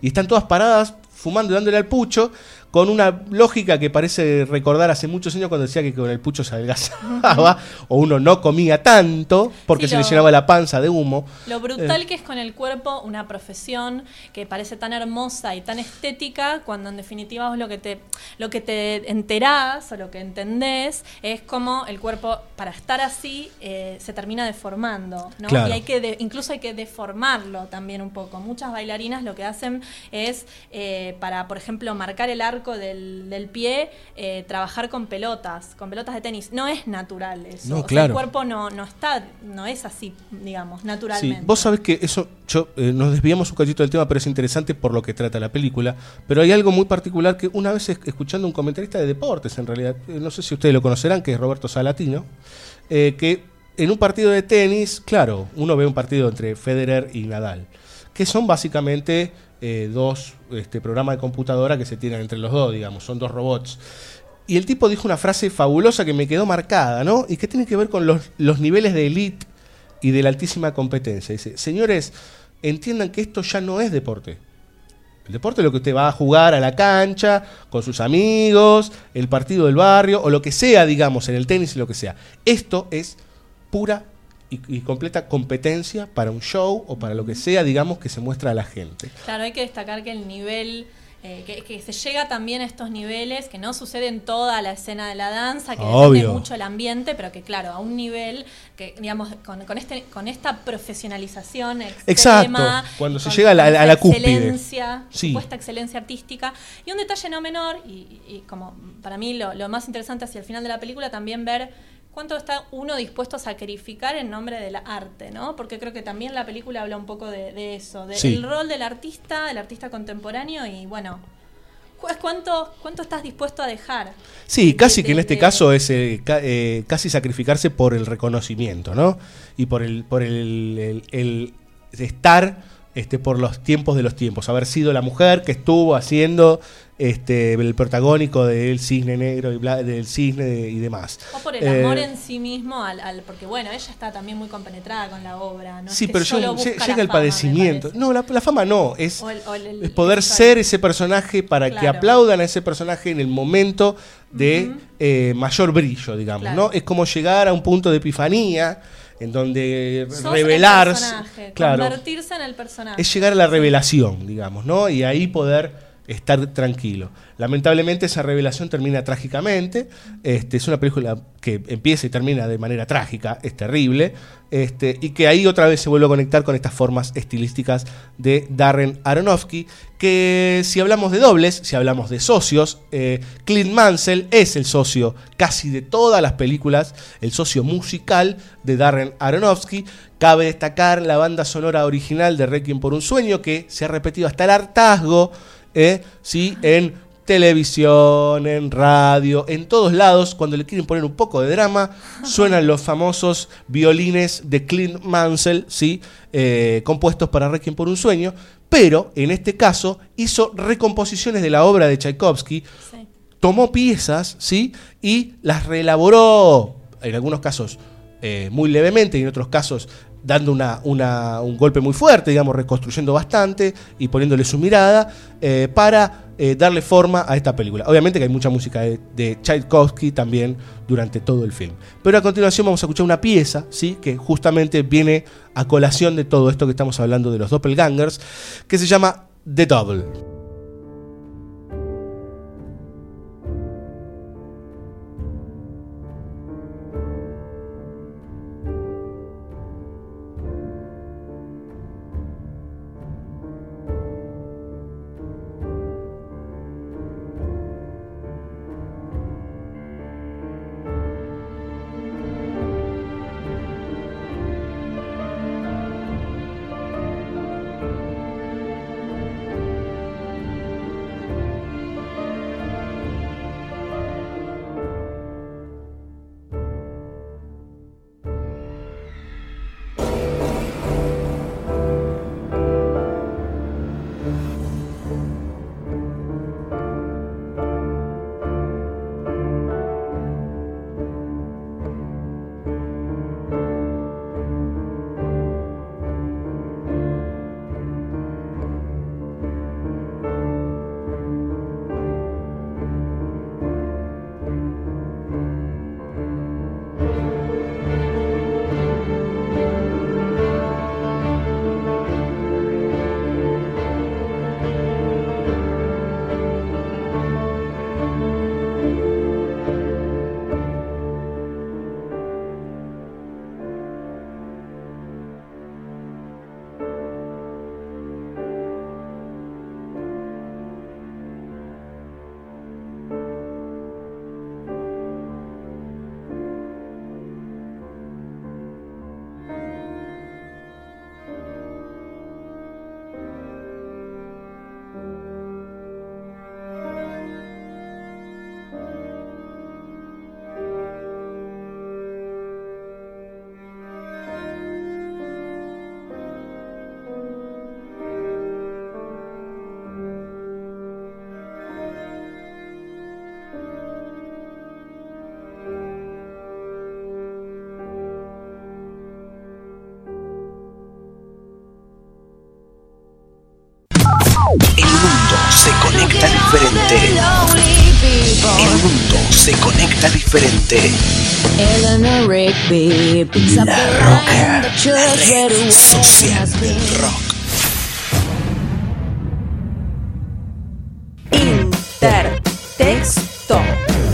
y están todas paradas fumando dándole al pucho con una lógica que parece recordar hace muchos años cuando decía que con el pucho se adelgazaba o uno no comía tanto porque Sí, se le lo- llenaba la panza de humo. Lo brutal Eh, que es con el cuerpo una profesión que parece tan hermosa y tan estética cuando en definitiva vos lo que te lo que te enterás o lo que entendés es como el cuerpo para estar así eh, se termina deformando, ¿no? Claro. Y hay que de- incluso hay que deformarlo también un poco. Muchas bailarinas lo que hacen es eh, para por ejemplo marcar el arco del, del pie eh, trabajar con pelotas, con pelotas de tenis. No es natural eso. No, O sea, claro. el cuerpo no, no está, no es así, digamos, Sí, naturalmente. vos sabés que eso, yo, eh, nos desviamos un cachito del tema, pero es interesante por lo que trata la película. Pero hay algo muy particular que una vez es- escuchando un comentarista de deportes, en realidad, eh, no sé si ustedes lo conocerán, que es Roberto Salatino, eh, que en un partido de tenis, claro, uno ve un partido entre Federer y Nadal, que son básicamente eh, dos este, programas de computadora que se tiran entre los dos, digamos, son dos robots. Y el tipo dijo una frase fabulosa que me quedó marcada, ¿no? Y que tiene que ver con los, los niveles de elite y de la altísima competencia. Dice, señores, entiendan que esto ya no es deporte. El deporte es lo que usted va a jugar a la cancha, con sus amigos, el partido del barrio, o lo que sea, digamos, en el tenis lo que sea. Esto es pura y, y completa competencia para un show o para lo que sea, digamos, que se muestra a la gente. Claro, hay que destacar que el nivel, eh, que, que se llega también a estos niveles, que no sucede en toda la escena de la danza, que depende mucho el ambiente, pero que claro, a un nivel que, digamos, con, con este, con esta profesionalización extrema, Exacto, cuando se llega a la- a la esta cúspide. excelencia, Sí. supuesta excelencia artística. Y un detalle no menor, y, y como para mí lo, lo más interesante hacia el final de la película, también ver cuánto está uno dispuesto a sacrificar en nombre del arte, ¿no? Porque creo que también la película habla un poco de, de eso, del Sí. rol del artista, del artista contemporáneo y bueno, cu- ¿cuánto, cuánto estás dispuesto a dejar? Sí, casi de- que en este de- caso es eh, ca- eh, casi sacrificarse por el reconocimiento, ¿no? Y por el, por el, el- el estar este, por los tiempos de los tiempos, haber sido la mujer que estuvo haciendo este, el protagónico del cisne negro y bla- del cisne y demás. O por el amor Eh, en sí mismo, al, al- porque bueno, ella está también muy compenetrada con la obra, ¿no? Es Sí, que pero llega, el fama, padecimiento. No, la, la fama no, es, O el- o el- es poder ser ese personaje para que aplaudan a ese personaje en el momento de eh, mayor brillo, digamos, Claro. ¿no? Es como llegar a un punto de epifanía en donde Sos personaje, claro, convertirse en el personaje. es llegar a la revelación, digamos, ¿no? Y ahí poder estar tranquilo. Lamentablemente esa revelación termina trágicamente. Este, es una película que empieza y termina de manera trágica, es terrible. Este, y que ahí otra vez se vuelve a conectar con estas formas estilísticas de Darren Aronofsky. Que si hablamos de dobles, si hablamos de socios, eh, Clint Mansell es el socio casi de todas las películas, el socio musical de Darren Aronofsky. Cabe destacar la banda sonora original de Requiem por un sueño, que se ha repetido hasta el hartazgo, eh, ¿sí? en televisión, en radio, en todos lados, cuando le quieren poner un poco de drama, suenan los famosos violines de Clint Mansell, ¿sí? Eh, compuestos para Requiem por un sueño, pero en este caso hizo recomposiciones de la obra de Tchaikovsky, tomó piezas, ¿sí? Y las reelaboró, en algunos casos eh, muy levemente y en otros casos dando una, un golpe muy fuerte, digamos, reconstruyendo bastante y poniéndole su mirada eh, para eh, darle forma a esta película. Obviamente que hay mucha música de, de Tchaikovsky también durante todo el film. Pero a continuación vamos a escuchar una pieza, ¿sí? Que justamente viene a colación de todo esto que estamos hablando de los doppelgangers, que se llama The Double. Picks up La the Roca, line red social del rock. Intertexto.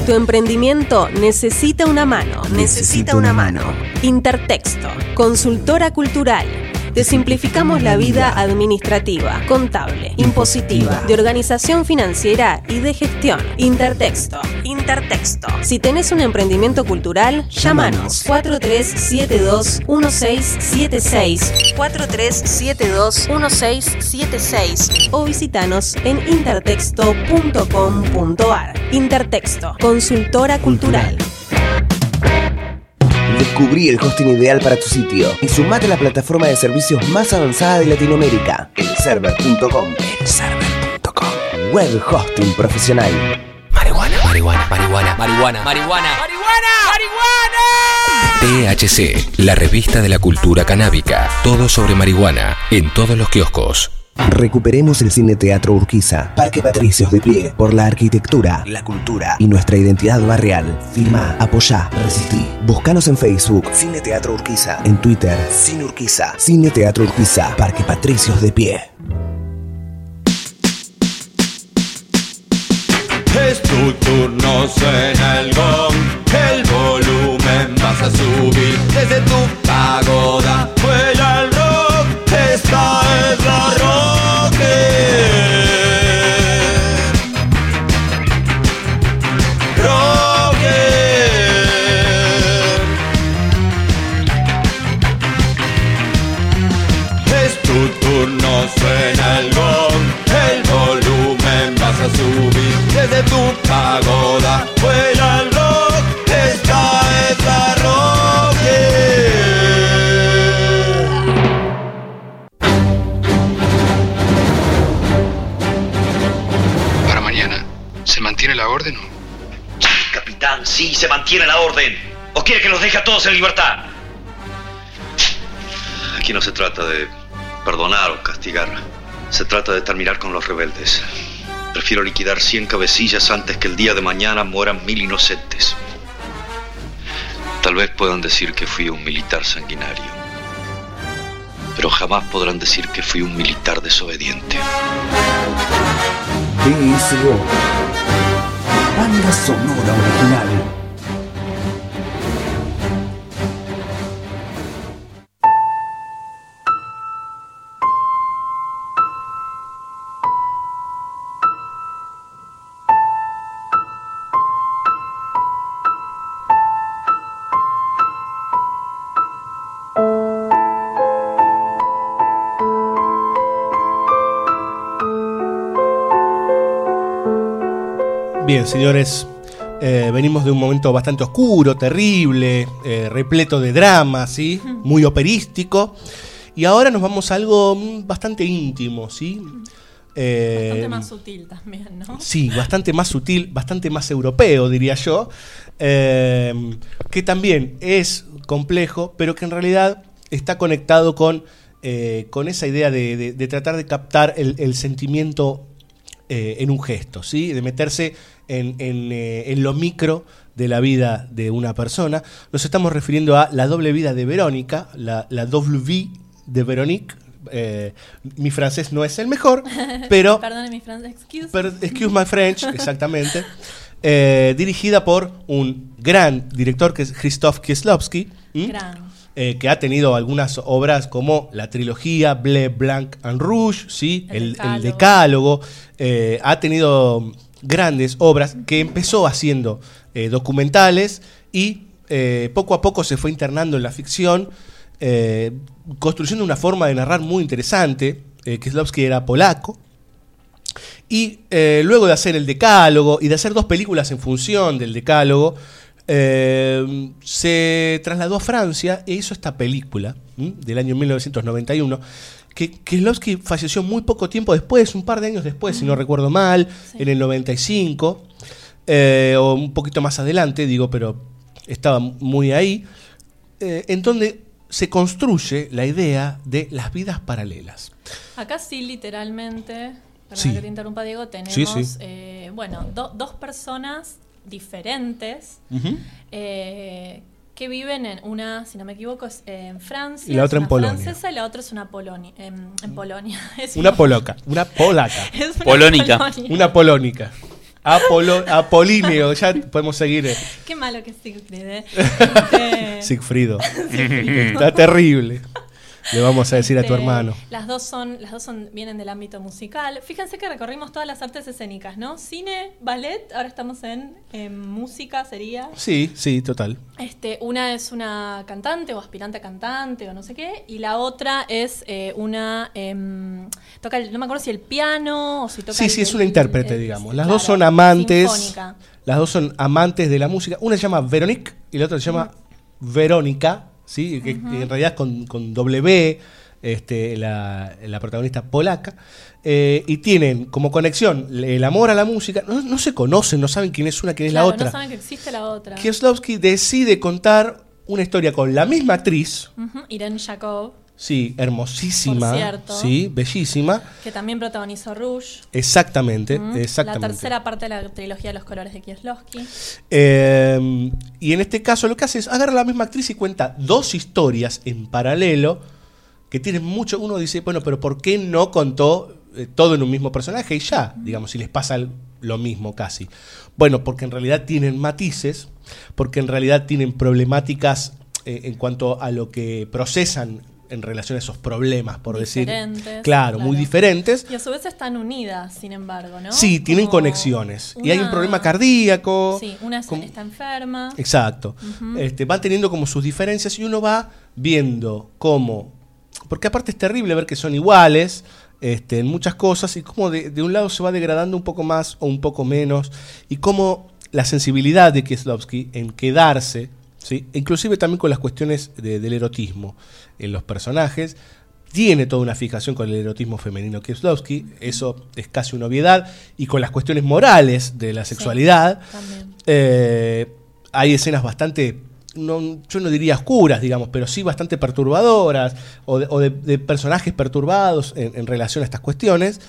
Tu emprendimiento necesita una mano. Necesita una mano. Intertexto. Consultora cultural. Te simplificamos la vida administrativa, contable, impositiva, de organización financiera y de gestión. Intertexto. Intertexto. Si tenés un emprendimiento cultural, llámanos 4372-1676. 4372-1676. O visitanos en intertexto.com.ar. Intertexto. Consultora cultural. Descubrí el hosting ideal para tu sitio y sumate a la plataforma de servicios más avanzada de Latinoamérica, elserver.com. Elserver.com. Web hosting profesional. Marihuana, marihuana, marihuana, marihuana, marihuana. THC, la revista de la cultura canábica. Todo sobre marihuana, en todos los kioscos. Recuperemos el Cine Teatro Urquiza, Parque Patricios de pie, por la arquitectura, la cultura y nuestra identidad barrial. Firma, apoyá, resistí. Búscanos en Facebook, Cine Teatro Urquiza, en Twitter, Cine Urquiza, Cine Teatro Urquiza, Parque Patricios de pie. Es tu turno, suena el gong, el volumen vas a subir desde tu pagoda. Pagoda. Vuela el rock, esta es la. Para mañana, ¿se mantiene la orden o? Capitán, sí, se mantiene la orden. ¿O quiere que los deje a todos en libertad? Aquí no se trata de perdonar o castigar. Se trata de terminar con los rebeldes. Prefiero liquidar 100 cabecillas antes que el día de mañana mueran mil inocentes. Tal vez puedan decir que fui un militar sanguinario. Pero jamás podrán decir que fui un militar desobediente. Banda sonora original. Señores, eh, venimos de un momento bastante oscuro, terrible, eh, repleto de drama, ¿sí? Muy operístico. Y ahora nos vamos a algo mm, bastante íntimo, ¿sí? Eh, Bastante más sutil también, ¿no? Sí, bastante más sutil, bastante más europeo, diría yo. que también es complejo, pero que en realidad está conectado con, con esa idea de, de- de tratar de captar el, el sentimiento eh, en un gesto, ¿sí? De meterse en, en, eh, en lo micro de la vida de una persona. Nos estamos refiriendo a la doble vida de Verónica, la, la doble vie de Veronique. Eh, mi francés no es el mejor, pero Perdone mi francés, excuse. Per- excuse my French, exactamente. Eh, dirigida por un gran director que es Christoph Kieslowski. Gran. Eh, que ha tenido algunas obras como la trilogía Bleu, Blanc and Rouge, ¿sí? el, el Decálogo. Eh, ha tenido grandes obras que empezó haciendo eh, documentales y eh, poco a poco se fue internando en la ficción, construyendo una forma de narrar muy interesante. Kieslowski era polaco. Y eh, luego de hacer el decálogo y de hacer dos películas en función del decálogo, eh, se trasladó a Francia e hizo esta película ¿m? del año 1991. Que Kieslowski falleció muy poco tiempo después, un par de años después, si no recuerdo mal, en el 95, eh, o un poquito más adelante, digo, pero estaba muy ahí, eh, en donde se construye la idea de las vidas paralelas. Acá sí, literalmente, perdón Sí. que te interrumpa Diego, tenemos, sí. eh, bueno, do- dos personas diferentes Ujú. eh, que viven en una, si no me equivoco, es en Francia. Y la es otra en una Polonia. francesa y la otra es una Polonia. En, en Polonia. Es Una poloca, una polaca. Es una Polónica. Polonia. Una polónica. Apolo, apolíneo, ya podemos seguir. eh. Qué malo que Siegfried, ¿eh? Este. Sigfrido. Está terrible. Le vamos a decir a tu Este, hermano. Las dos son, las dos son, vienen del ámbito musical. Fíjense que recorrimos todas las artes escénicas, ¿no? Cine, ballet, ahora estamos en, en música, sería. Sí, sí, total. Este, una es una cantante o aspirante a cantante o no sé qué, y la otra es eh, una em, toca el- no me acuerdo si el piano o si toca Sí, el- sí, es una intérprete, el- digamos. Las claro, dos son amantes. sinfónica. Las dos son amantes de la música. Una se llama Veronique y la otra se llama Verónica, ¿sí? Que, en realidad es con, con W, este, la, la protagonista polaca. Eh, y tienen como conexión el amor a la música. No, no se conocen, no saben quién es una, quién es la otra. No saben que existe la otra. Kieslowski decide contar una historia con la misma actriz, Ujú, Irene Jacob, sí, hermosísima, Por cierto. sí, bellísima. que también protagonizó Rouge. Exactamente, exactamente. La tercera parte de la trilogía de los colores de Kieslowski. Eh, y en este caso lo que hace es agarra a la misma actriz y cuenta dos historias en paralelo que tienen mucho. Uno dice, bueno, pero ¿por qué no contó eh, todo en un mismo personaje y ya? Digamos, si les pasa el- lo mismo casi. Bueno, porque en realidad tienen matices, porque en realidad tienen problemáticas eh, en cuanto a lo que procesan en relación a esos problemas, por decir. Diferentes, Claro, muy diferentes. Y a su vez están unidas, sin embargo, ¿no? Sí, tienen Como conexiones. Y hay un problema cardíaco. Sí, una está enferma. Exacto. Ujú. este, van teniendo como sus diferencias y uno va viendo cómo. Porque aparte es terrible ver que son iguales este, en muchas cosas y cómo de, de un lado se va degradando un poco más o un poco menos y cómo la sensibilidad de Kieslowski en quedarse, ¿sí? inclusive también con las cuestiones de- del erotismo en los personajes, tiene toda una fijación con el erotismo femenino Kieslowski, eso es casi una obviedad, y con las cuestiones morales de la sexualidad. Eh, hay escenas bastante, no, yo no diría oscuras, digamos, pero sí bastante perturbadoras, o de, o de- de personajes perturbados en, en relación a estas cuestiones.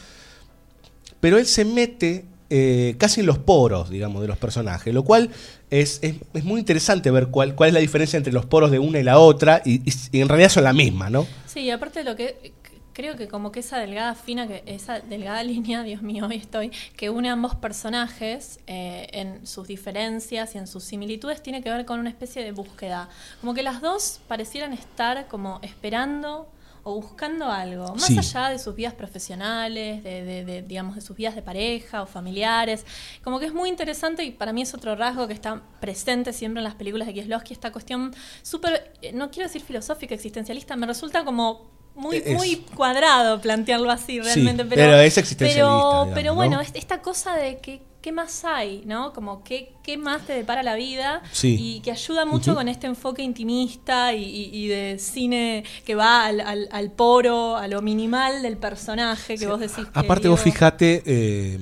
Pero él se mete eh, casi en los poros, digamos, de los personajes, lo cual es, es- es muy interesante ver cuál, cuál es la diferencia entre los poros de una y la otra, y, en realidad son la misma, ¿no? Sí, aparte de lo que creo que como que esa delgada fina, que esa delgada línea, Dios mío, hoy estoy, que une a ambos personajes eh, en sus diferencias y en sus similitudes, tiene que ver con una especie de búsqueda. Como que las dos parecieran estar como esperando o buscando algo, más Sí. allá de sus vidas profesionales, de, de- de, digamos, de sus vidas de pareja o familiares. Como que es muy interesante y para mí es otro rasgo que está presente siempre en las películas de Kieslowski, esta cuestión súper, eh, no quiero decir filosófica, existencialista, me resulta como muy, Es- muy cuadrado plantearlo así Sí, realmente. pero, pero es existencialista, Pero, digamos, pero ¿no? bueno, es- esta cosa de que qué más hay, ¿no? Como qué, qué más te depara la vida Sí. y que ayuda mucho con este enfoque intimista y, y- y de cine que va al, al- al poro, a lo minimal del personaje que vos decís. que Aparte vos fijate, eh,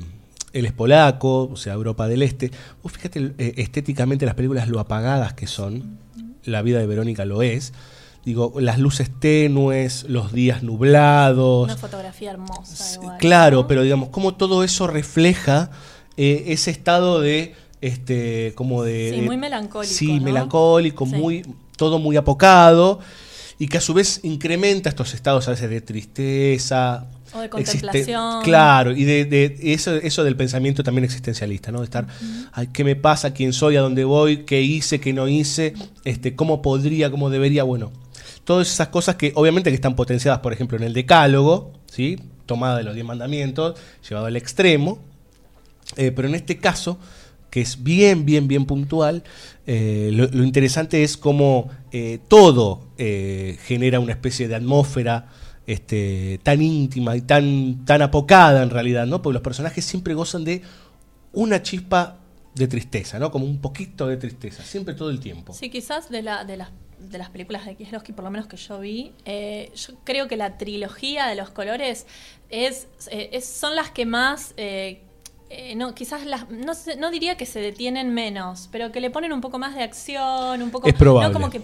él es polaco, o sea, Europa del Este, vos fíjate eh, estéticamente las películas lo apagadas que son, la vida de Verónica lo es, digo, las luces tenues, los días nublados, Una fotografía hermosa igual. claro, pero digamos, cómo todo eso refleja eh, ese estado de, este, como de... Sí, muy melancólico, Sí, ¿no? melancólico, Sí. muy, todo muy apocado, y que a su vez incrementa estos estados a veces de tristeza, O de contemplación. claro, y de, de eso, eso del pensamiento también existencialista, ¿no? De estar, ay, ¿qué me pasa? ¿Quién soy? ¿A dónde voy? ¿Qué hice? ¿Qué no hice? Este, ¿Cómo podría? ¿Cómo debería? Bueno, todas esas cosas que obviamente que están potenciadas, por ejemplo, en el decálogo, ¿sí? Tomada de los diez mandamientos, llevado al extremo, eh, pero en este caso, que es bien, bien, bien puntual, eh, lo, interesante es cómo eh, todo genera una especie de atmósfera este, tan íntima y tan, tan apocada en realidad, ¿no? Porque los personajes siempre gozan de una chispa de tristeza, ¿no? Como un poquito de tristeza, siempre todo el tiempo. Sí, quizás de, la, de, las, de las películas de Kieslowski, por lo menos que yo vi, eh, yo creo que la trilogía de los colores es, eh, es- son las que más... eh, no, quizás las, no, no diría que se detienen menos, pero que le ponen un poco más de acción, un poco... Es probable. No como que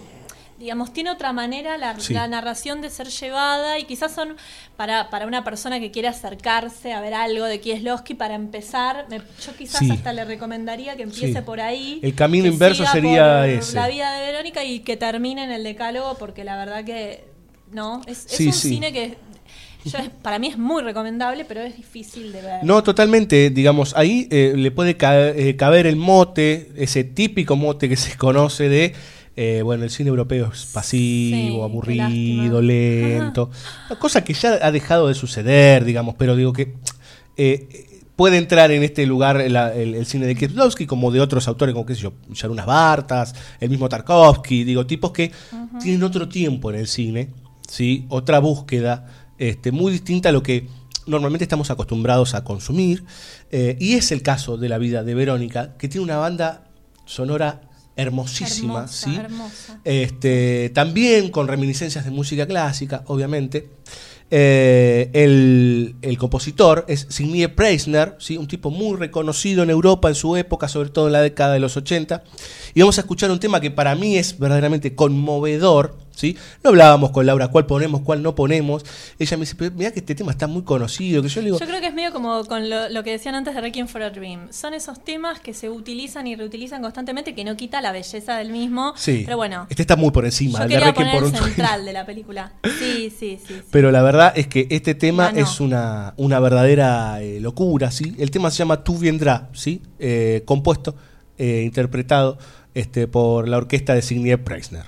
digamos, tiene otra manera la, Sí. la narración de ser llevada y quizás son para, para una persona que quiere acercarse a ver algo de Kieslowski para empezar, me- yo quizás Sí. hasta le recomendaría que empiece Sí. por ahí. El camino inverso sería ese. La vida de Verónica y que termine en el decálogo porque la verdad que no, es, un cine que yo para mí es muy recomendable, pero es difícil de ver. No, totalmente, digamos, ahí eh, le puede ca- eh, caber el mote, ese típico mote que se conoce de, eh, bueno, el cine europeo es pasivo, aburrido, lento, cosa que ya ha dejado de suceder, digamos, pero digo que eh, puede entrar en este lugar la- el, el cine de Kieslowski como de otros autores, como qué sé yo, Sharunas Bartas, el mismo Tarkovsky, digo, tipos que tienen otro tiempo en el cine, ¿sí? otra búsqueda este, muy distinta a lo que normalmente estamos acostumbrados a consumir. eh, y es el caso de la vida de Verónica, que tiene una banda sonora hermosísima, Hermosa, ¿sí? hermosa. Este, también con reminiscencias de música clásica, obviamente. Eh, el, el compositor es Signie Preisner, ¿sí? un tipo muy reconocido en Europa en su época, sobre todo en la década de los 80. Y vamos a escuchar un tema que para mí es verdaderamente conmovedor. ¿Sí? No hablábamos con Laura cuál ponemos, cuál no ponemos. Ella me dice, "Pero mira que este tema está muy conocido. Que yo le digo, Yo creo que es medio como con lo, lo que decían antes de Requiem for a Dream. Son esos temas que se utilizan y reutilizan constantemente, que no quita la belleza del mismo. sí, Pero bueno, este está muy por encima. yo de Requiem poner por un central de la película. Sí, sí, sí. sí. Pero la verdad es que este tema es una, una verdadera eh, locura, ¿sí? El tema se llama Tu Vendrá, ¿sí? Eh, compuesto, eh, interpretado este, por la orquesta de Signie Preisner.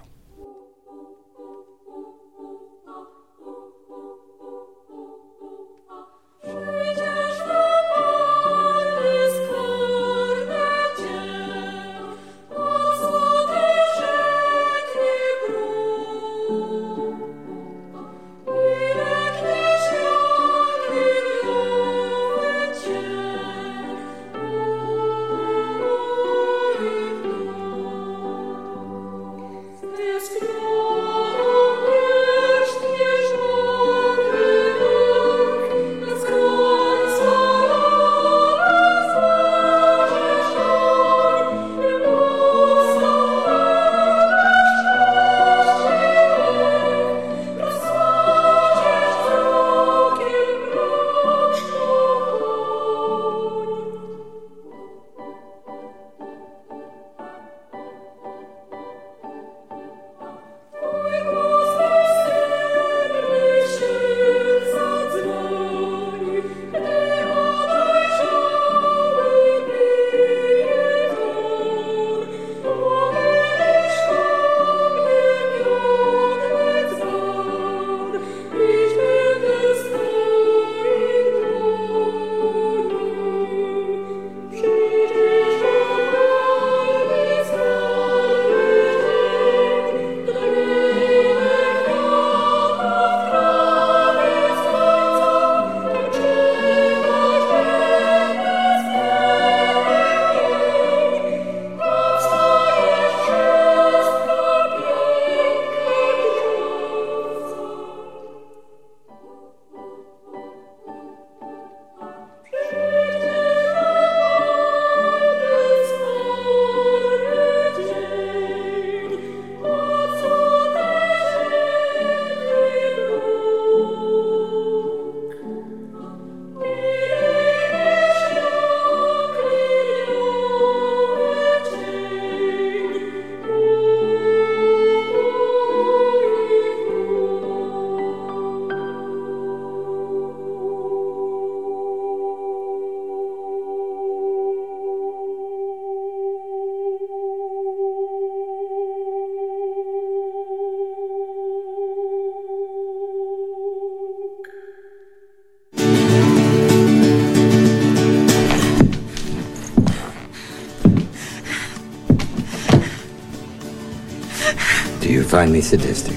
Do you sadistic?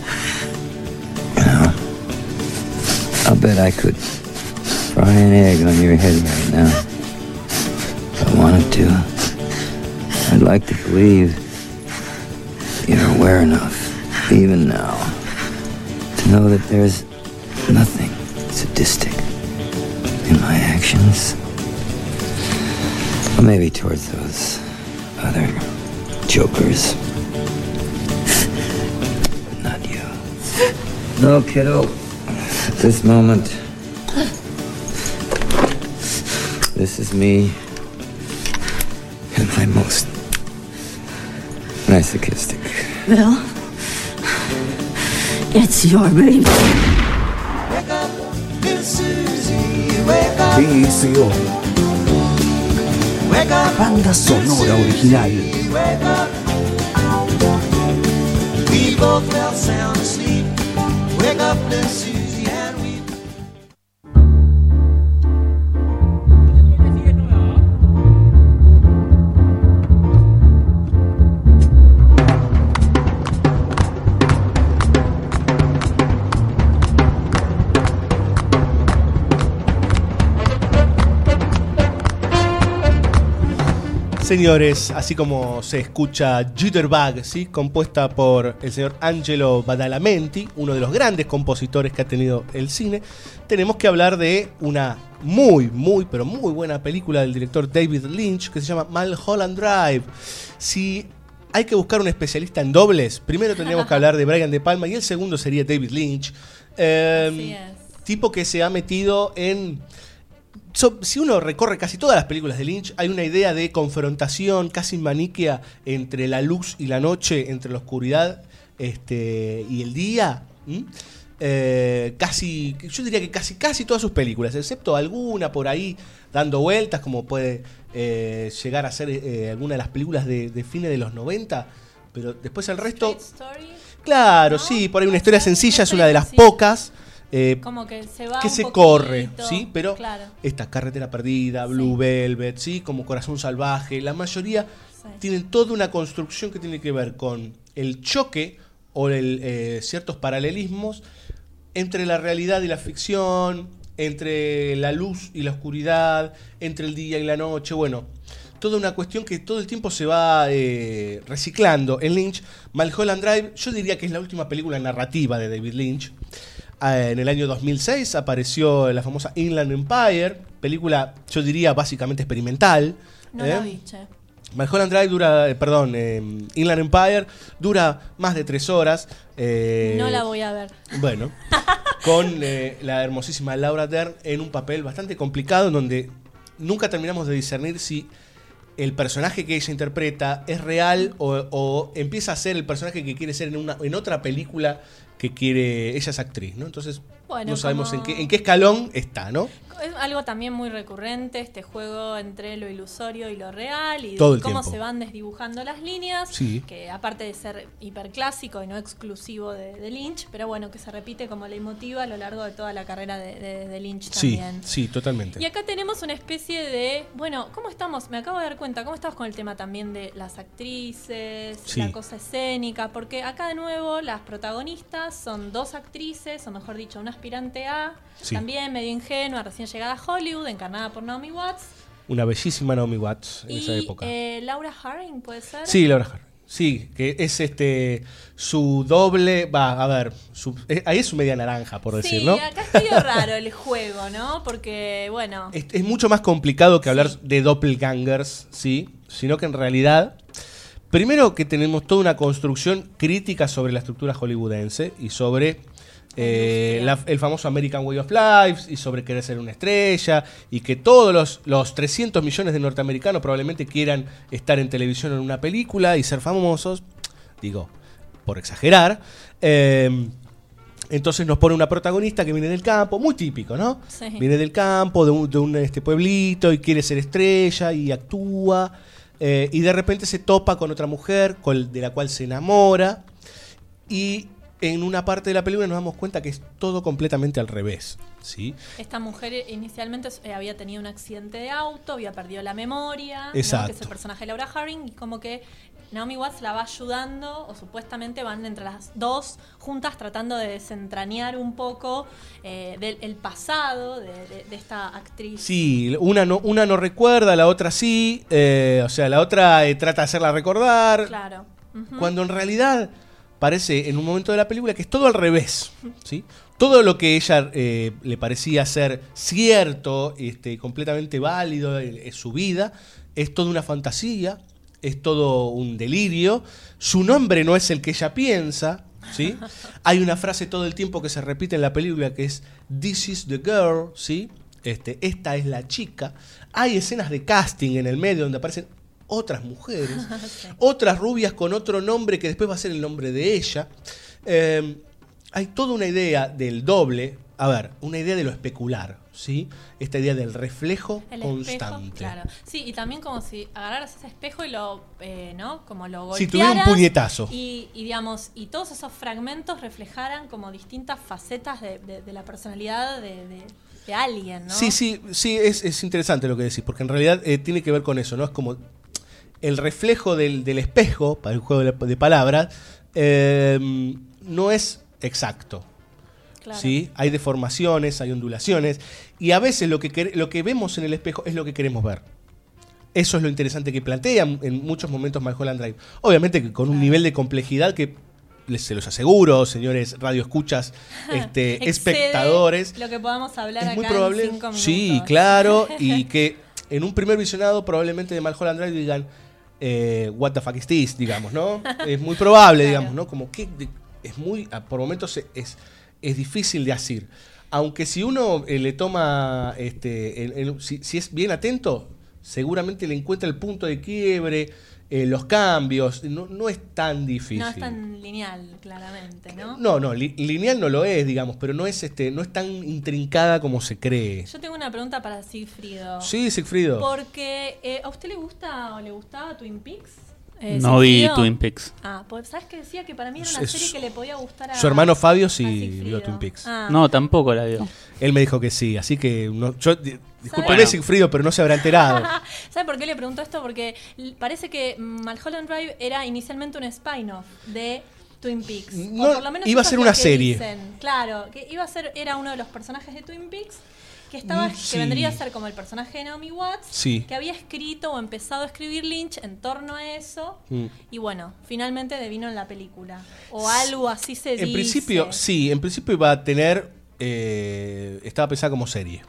I'll bet I could fry an egg on your head right now. If I wanted to. I'd like to believe you're aware enough, even now, to know that there's nothing sadistic in my actions. Or maybe towards those other jokers. No, kiddo. At this moment, this is me and my most masochistic. Bill, it's your baby. TSO. Banda sonora original. We both fell sound asleep. Wake up, little Susie, Señores, así como se escucha Jitterbug, ¿sí? compuesta por el señor Angelo Badalamenti, uno de los grandes compositores que ha tenido el cine, tenemos que hablar de una muy, muy, pero muy buena película del director David Lynch que se llama Mulholland Drive. Si hay que buscar un especialista en dobles, primero tendríamos que hablar de Brian De Palma y el segundo sería David Lynch. Eh, tipo que se ha metido en so- si uno recorre casi todas las películas de Lynch, hay una idea de confrontación casi maniquea entre la luz y la noche, entre la oscuridad este, y el día. Eh, casi, yo diría que casi, casi todas sus películas, excepto alguna por ahí dando vueltas, como puede eh, llegar a ser eh, alguna de las películas de, de fines de los 90, pero después el resto... Claro, sí, por ahí una historia sencilla es una de las pocas. Eh, Como que se va que un se poquito, corre, ¿sí? Pero claro. esta Carretera Perdida, Blue Velvet, ¿sí? Como Corazón Salvaje, la mayoría tienen toda una construcción que tiene que ver con el choque o el, eh, ciertos paralelismos entre la realidad y la ficción, entre la luz y la oscuridad, entre el día y la noche, bueno, toda una cuestión que todo el tiempo se va eh, reciclando. En Lynch, Mulholland Drive, yo diría que es la última película narrativa de David Lynch. Ah, En el año 2006 apareció la famosa Inland Empire, película, yo diría, básicamente experimental. No ¿eh? la vi, che. Mulholland Drive dura, eh, perdón, eh, Inland Empire dura más de tres horas. eh, No la voy a ver. Bueno, con eh, la hermosísima Laura Dern en un papel bastante complicado en donde nunca terminamos de discernir si el personaje que ella interpreta es real o, o empieza a ser el personaje que quiere ser en, una, en otra película que quiere. Ella es actriz, ¿no? Entonces Bueno, no sabemos como- en, qué, en qué escalón está, ¿no? Es algo también muy recurrente, este juego entre lo ilusorio y lo real y Todo el cómo tiempo. se van desdibujando las líneas, Sí. que aparte de ser hiperclásico y no exclusivo de, de Lynch, pero bueno, que se repite como leitmotiv a lo largo de toda la carrera de, de- de Lynch Sí, también. sí, totalmente. Y acá tenemos una especie de, bueno, ¿cómo estamos? Me acabo de dar cuenta, ¿cómo estamos con el tema también de las actrices, Sí. la cosa escénica? Porque acá de nuevo las protagonistas son dos actrices, o mejor dicho, una aspirante a, Sí. también medio ingenua, recién llegada a Hollywood, encarnada por Naomi Watts, Una bellísima Naomi Watts en esa época. eh, Laura Harring, ¿puede ser? Sí, Laura Harring. Sí, que es este su doble, va, a ver, su- eh, ahí es su media naranja, por decir, Sí, ¿no? acá es medio raro el juego, ¿no? Porque, bueno, Es, es mucho más complicado que hablar de doppelgangers, ¿sí? Sino que en realidad, primero que tenemos toda una construcción crítica sobre la estructura hollywoodense y sobre eh, la- el famoso American Way of Life y sobre querer ser una estrella y que todos los, los 300 millones de norteamericanos probablemente quieran estar en televisión en una película y ser famosos, digo, por exagerar. Eh, entonces nos pone una protagonista que viene del campo, muy típico, ¿no? Sí. Viene del campo, de un, de un, este, pueblito y quiere ser estrella y actúa. eh, y de repente se topa con otra mujer con- de la cual se enamora. Y en una parte de la película nos damos cuenta que es todo completamente al revés. ¿sí? Esta mujer inicialmente eh, había tenido un accidente de auto, había perdido la memoria, ¿no? Exacto. que es el personaje de Laura Harring, y como que Naomi Watts la va ayudando, o supuestamente van entre las dos juntas tratando de desentrañar un poco eh, del el pasado de, de- de esta actriz. Sí, una no, una no recuerda, la otra sí. eh, o sea, la otra eh, trata de hacerla recordar. Claro. Cuando en realidad parece en un momento de la película que es todo al revés. ¿sí? Todo lo que ella eh, le parecía ser cierto, este, completamente válido en, en su vida, es toda una fantasía, es todo un delirio. Su nombre no es el que ella piensa. ¿sí? Hay una frase todo el tiempo que se repite en la película que es This is the girl, ¿sí? Este, esta es la chica. Hay escenas de casting en el medio donde aparecen otras mujeres, otras rubias con otro nombre que después va a ser el nombre de ella. Eh, hay toda una idea del doble, a ver, una idea de lo especular, ¿sí? Esta idea del reflejo El constante. espejo, claro. Sí, y también como si agarraras ese espejo y lo, eh, ¿no? Como lo Si tuviera un golpearas puñetazo. Y, y, digamos, y todos esos fragmentos reflejaran como distintas facetas de, de- de la personalidad de, de- de alguien, ¿no? Sí, sí, sí, es, es interesante lo que decís, porque en realidad eh, tiene que ver con eso, ¿no? Es como el reflejo del, del espejo, para el juego de, de palabras, eh, no es exacto. Claro. ¿sí? Hay deformaciones, hay ondulaciones, y a veces lo que, lo que vemos en el espejo es lo que queremos ver. Eso es lo interesante que plantean en muchos momentos Mulholland Drive. Obviamente que con un nivel de complejidad que les, se los aseguro, señores radioescuchas, este, espectadores, Lo que podamos hablar es acá muy probable. en cinco minutos. Sí, claro, y que en un primer visionado probablemente de Mulholland Drive digan eh, what the fuck is this, digamos, ¿no? es muy probable, digamos, ¿no? Como que es muy, por momentos es, es difícil de decir. Aunque si uno eh, le toma, este, el- el- si, si es bien atento, seguramente le encuentra el punto de quiebre, eh, los cambios, no, no es tan difícil. No es tan lineal, claramente, ¿no? No, no, li- lineal no lo es, digamos, pero no es este, no es tan intrincada como se cree. Yo tengo una pregunta para Sigfrido. Sí, Sigfrido. Porque, eh, ¿a usted le gusta o le gustaba Twin Peaks? Eh, No vi? Twin Peaks. Ah, pues ¿sabes que decía que para mí era una Es- serie que le podía gustar a Su hermano Fabio sí vio Twin Peaks. Ah. No, tampoco la vio. Él me dijo que sí, así que no, yo. Sigfrido, pero no se habrá enterado. ¿Sabe por qué le pregunto esto? Porque parece que Mulholland Drive era inicialmente un spin-off de Twin Peaks. O No, por lo menos iba a ser una serie. dicen. Claro, que iba a ser, era uno de los personajes de Twin Peaks que estaba, sí. que vendría a ser como el personaje de Naomi Watts, Sí. que había escrito o empezado a escribir Lynch en torno a eso. Mm. Y bueno, finalmente devino en la película. O algo así se dice. En principio, sí, en principio iba a tener. eh, estaba pensada como serie.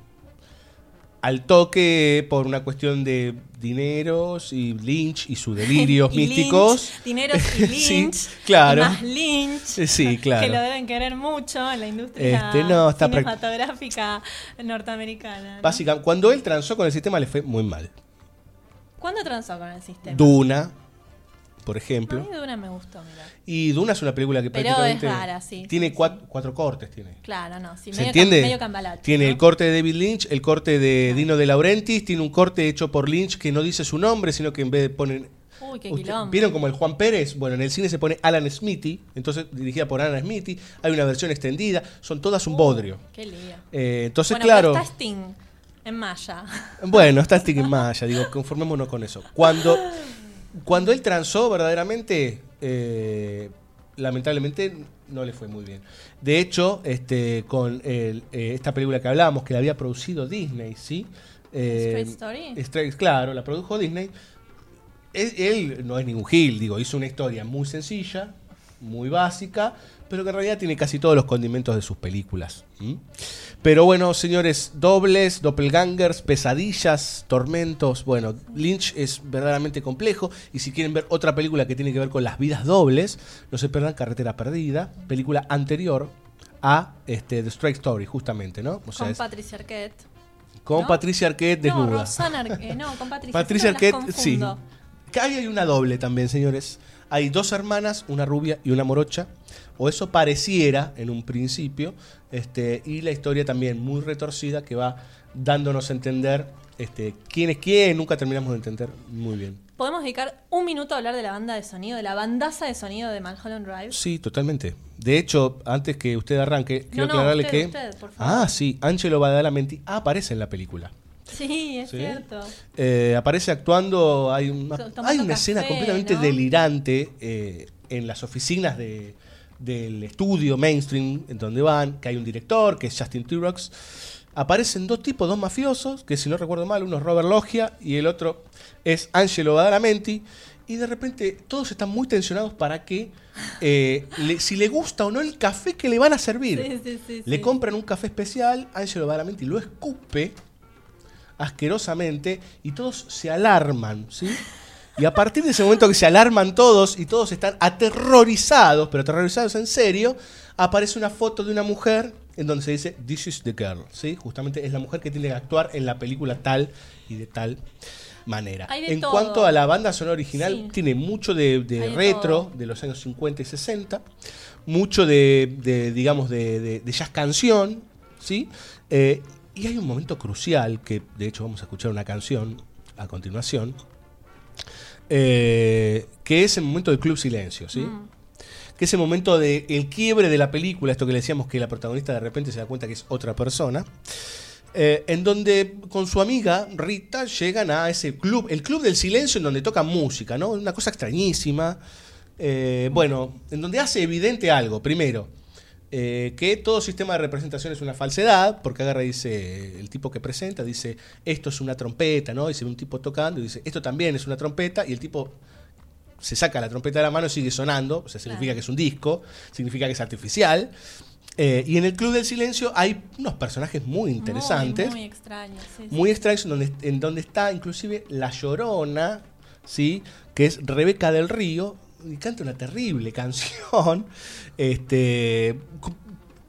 Al toque, por una cuestión de dineros y Lynch y sus delirios Y místicos. Lynch, dineros y Sí, Lynch. claro. y más Lynch. Eh, sí, claro. Que lo deben querer mucho en la industria Este, no, está prac- cinematográfica norteamericana. ¿no? Básicamente, cuando él transó con el sistema le fue muy mal. ¿Cuándo transó con el sistema? Duna, por A ejemplo. mí Duna me gustó, mira. Y Duna es una película que Pero prácticamente. es rara, sí, Tiene sí, cuatro, cuatro cortes. Tiene. Claro, no, sí, ¿Se medio, entiende? cam- medio cambalache, tiene ¿no? el corte de David Lynch, el corte de Dino de Laurentiis, tiene un corte hecho por Lynch que no dice su nombre, sino que en vez de ponen. Uy, qué Usted-. ¿Vieron como el Juan Pérez? Bueno, en el cine se pone Alan Smithy, entonces dirigida por Alan Smithy. Hay una versión extendida, son todas un bodrio. Qué lío. Eh, entonces, bueno, claro. pero está Sting en Maya. Bueno, está Stick en Maya, digo, conformémonos con eso. Cuando, cuando él transó, verdaderamente, eh, lamentablemente no le fue muy bien. De hecho, este, con el, eh, esta película que hablábamos, que la había producido Disney, ¿sí? Eh, Straight Story. Straight- claro, la produjo Disney. Él, él no es ningún Gil, digo, hizo una historia muy sencilla, muy básica, pero que en realidad tiene casi todos los condimentos de sus películas. Pero bueno, señores, dobles, doppelgangers, pesadillas, tormentos. Bueno, Lynch es verdaderamente complejo. Y si quieren ver otra película que tiene que ver con las vidas dobles, no se pierdan Carretera Perdida, película anterior a este, The Strike Story, justamente, ¿no? O sea, con Patricia Arquette. con ¿no? Patricia Arquette No, desnuda. Ar- eh, no, con Patricia, Arquette, sí. Que ahí hay una doble también, señores. Hay dos hermanas, una rubia y una morocha. O eso pareciera en un principio. Este, y la historia también muy retorcida que va dándonos a entender este, quién es quién. Nunca terminamos de entender muy bien. ¿Podemos dedicar un minuto a hablar de la banda de sonido, de la bandaza de sonido de Mulholland Drive? Sí, totalmente. De hecho, antes que usted arranque, quiero no, aclararle usted, que. usted, por favor. ah, sí, Angelo Badalamenti aparece en la película. Sí, es Sí. cierto. Eh, aparece actuando, hay una, To- tomando hay una escena completamente ¿no? delirante eh, en las oficinas de, del estudio mainstream en donde van, que hay un director, que es Justin Tirox. Aparecen dos tipos, dos mafiosos, que si no recuerdo mal, uno es Robert Loggia y el otro es Angelo Badalamenti. Y de repente todos están muy tensionados para que, eh, le- si le gusta o no el café que le van a servir. Sí, sí, sí, le compran un café especial, Angelo Badalamenti lo escupe asquerosamente y todos se alarman, ¿sí? Y a partir de ese momento que se alarman todos y todos están aterrorizados, pero aterrorizados en serio, aparece una foto de una mujer en donde se dice This is the girl, ¿sí? Justamente es la mujer que tiene que actuar en la película tal y de tal manera. De en todo. cuanto a la banda sonora original, Sí. tiene mucho de, de Hay de retro de los años 50 y 60, mucho de, digamos, de, de- de jazz canción, ¿sí? Eh, y hay un momento crucial, que de hecho vamos a escuchar una canción a continuación, eh, que es el momento del Club Silencio, ¿sí? Mm. Que es el momento del quiebre de la película, esto que le decíamos que la protagonista de repente se da cuenta que es otra persona. eh, en donde con su amiga Rita llegan a ese club, el club del silencio en donde tocan música, ¿no? Una cosa extrañísima. Eh, bueno, en donde hace evidente algo. Primero, eh, que todo sistema de representación es una falsedad, porque agarra y dice, el tipo que presenta dice, esto es una trompeta, ¿no? Y se ve un tipo tocando y dice, esto también es una trompeta, y el tipo se saca la trompeta de la mano y sigue sonando, o sea, significa que es un disco, significa que es artificial. Eh, y en el Club del Silencio hay unos personajes muy interesantes Muy, muy extraño. sí, sí. muy extraños en donde, en donde está inclusive La Llorona, ¿sí? que es Rebeca del Río, y canta una terrible canción, este,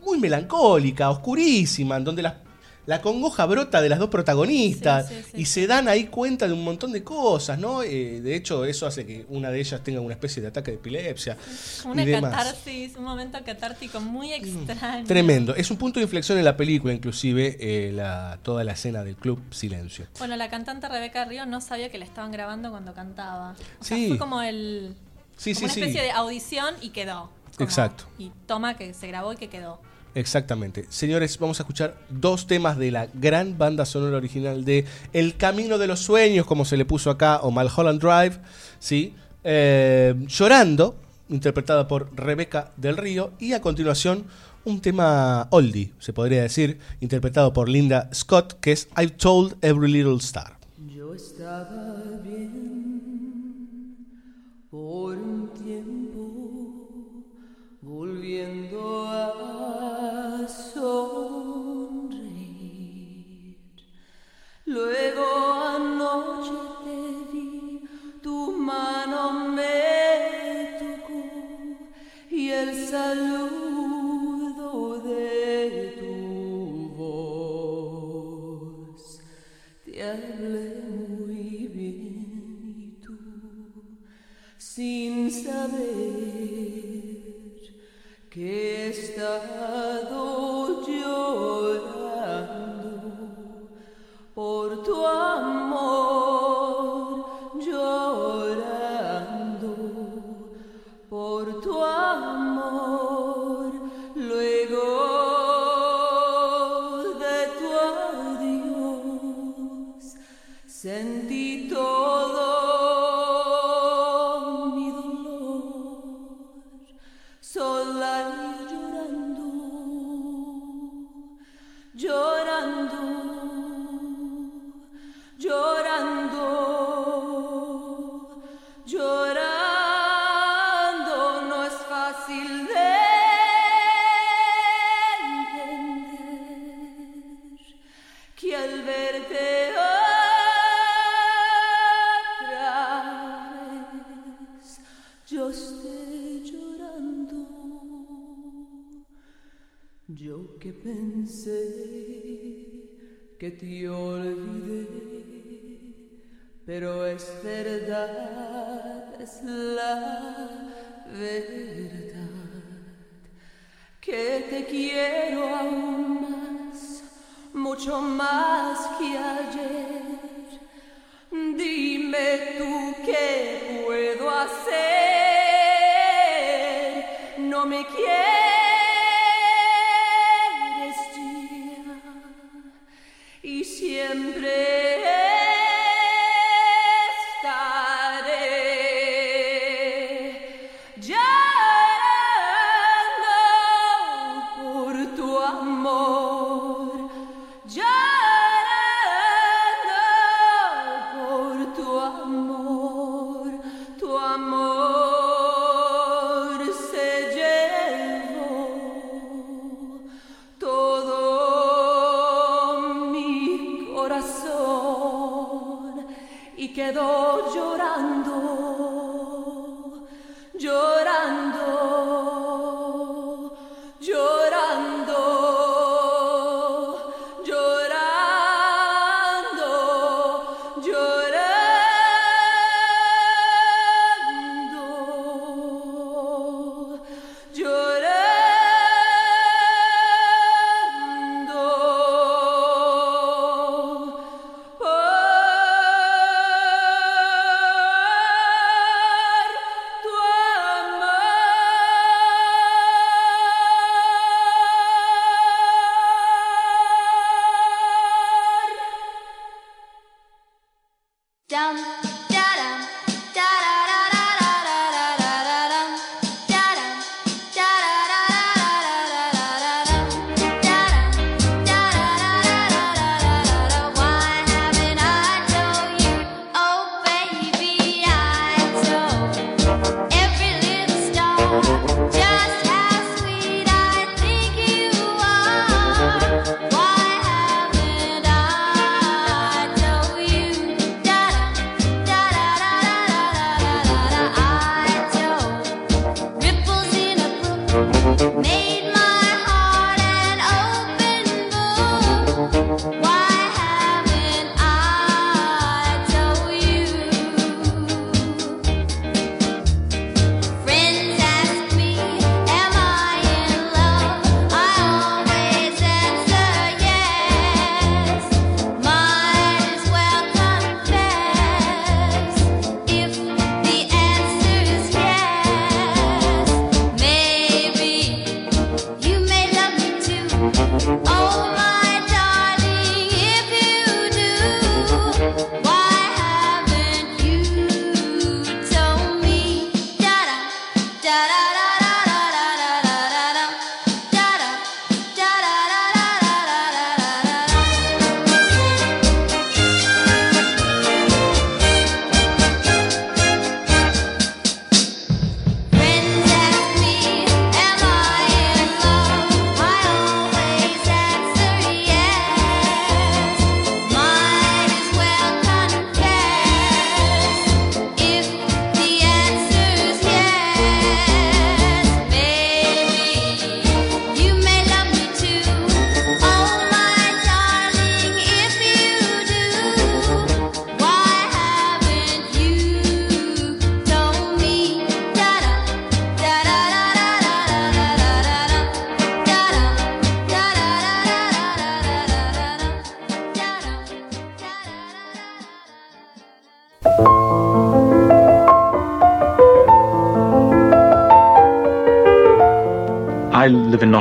muy melancólica, oscurísima, en donde la, la congoja brota de las dos protagonistas Sí, sí, sí, y se dan ahí cuenta de un montón de cosas, ¿no? Eh, de hecho, eso hace que una de ellas tenga una especie de ataque de epilepsia y una demás. catarsis, un momento catártico muy extraño. Tremendo. Es un punto de inflexión en la película, inclusive, eh, la, toda la escena del club Silencio. Bueno, la cantante Rebeca Río no sabía que la estaban grabando cuando cantaba. O sea, Sí. fue como el Sí, como sí, una sí. especie de audición y quedó. Como- Exacto. Y toma que se grabó y que quedó. Exactamente. Señores, vamos a escuchar dos temas de la gran banda sonora original de El Camino de los Sueños, como se le puso acá, o Malholland Drive, ¿sí? Eh, Llorando, interpretada por Rebeca del Río, y a continuación un tema oldie, se podría decir, interpretado por Linda Scott, que es I've Told Every Little Star. Yo estaba volviendo a sonreír. Luego anoche te vi, tu mano me tocó y el saludo de tu voz. Te hablé muy bien y tú, sin saber estado llorando por tu amor, llorando,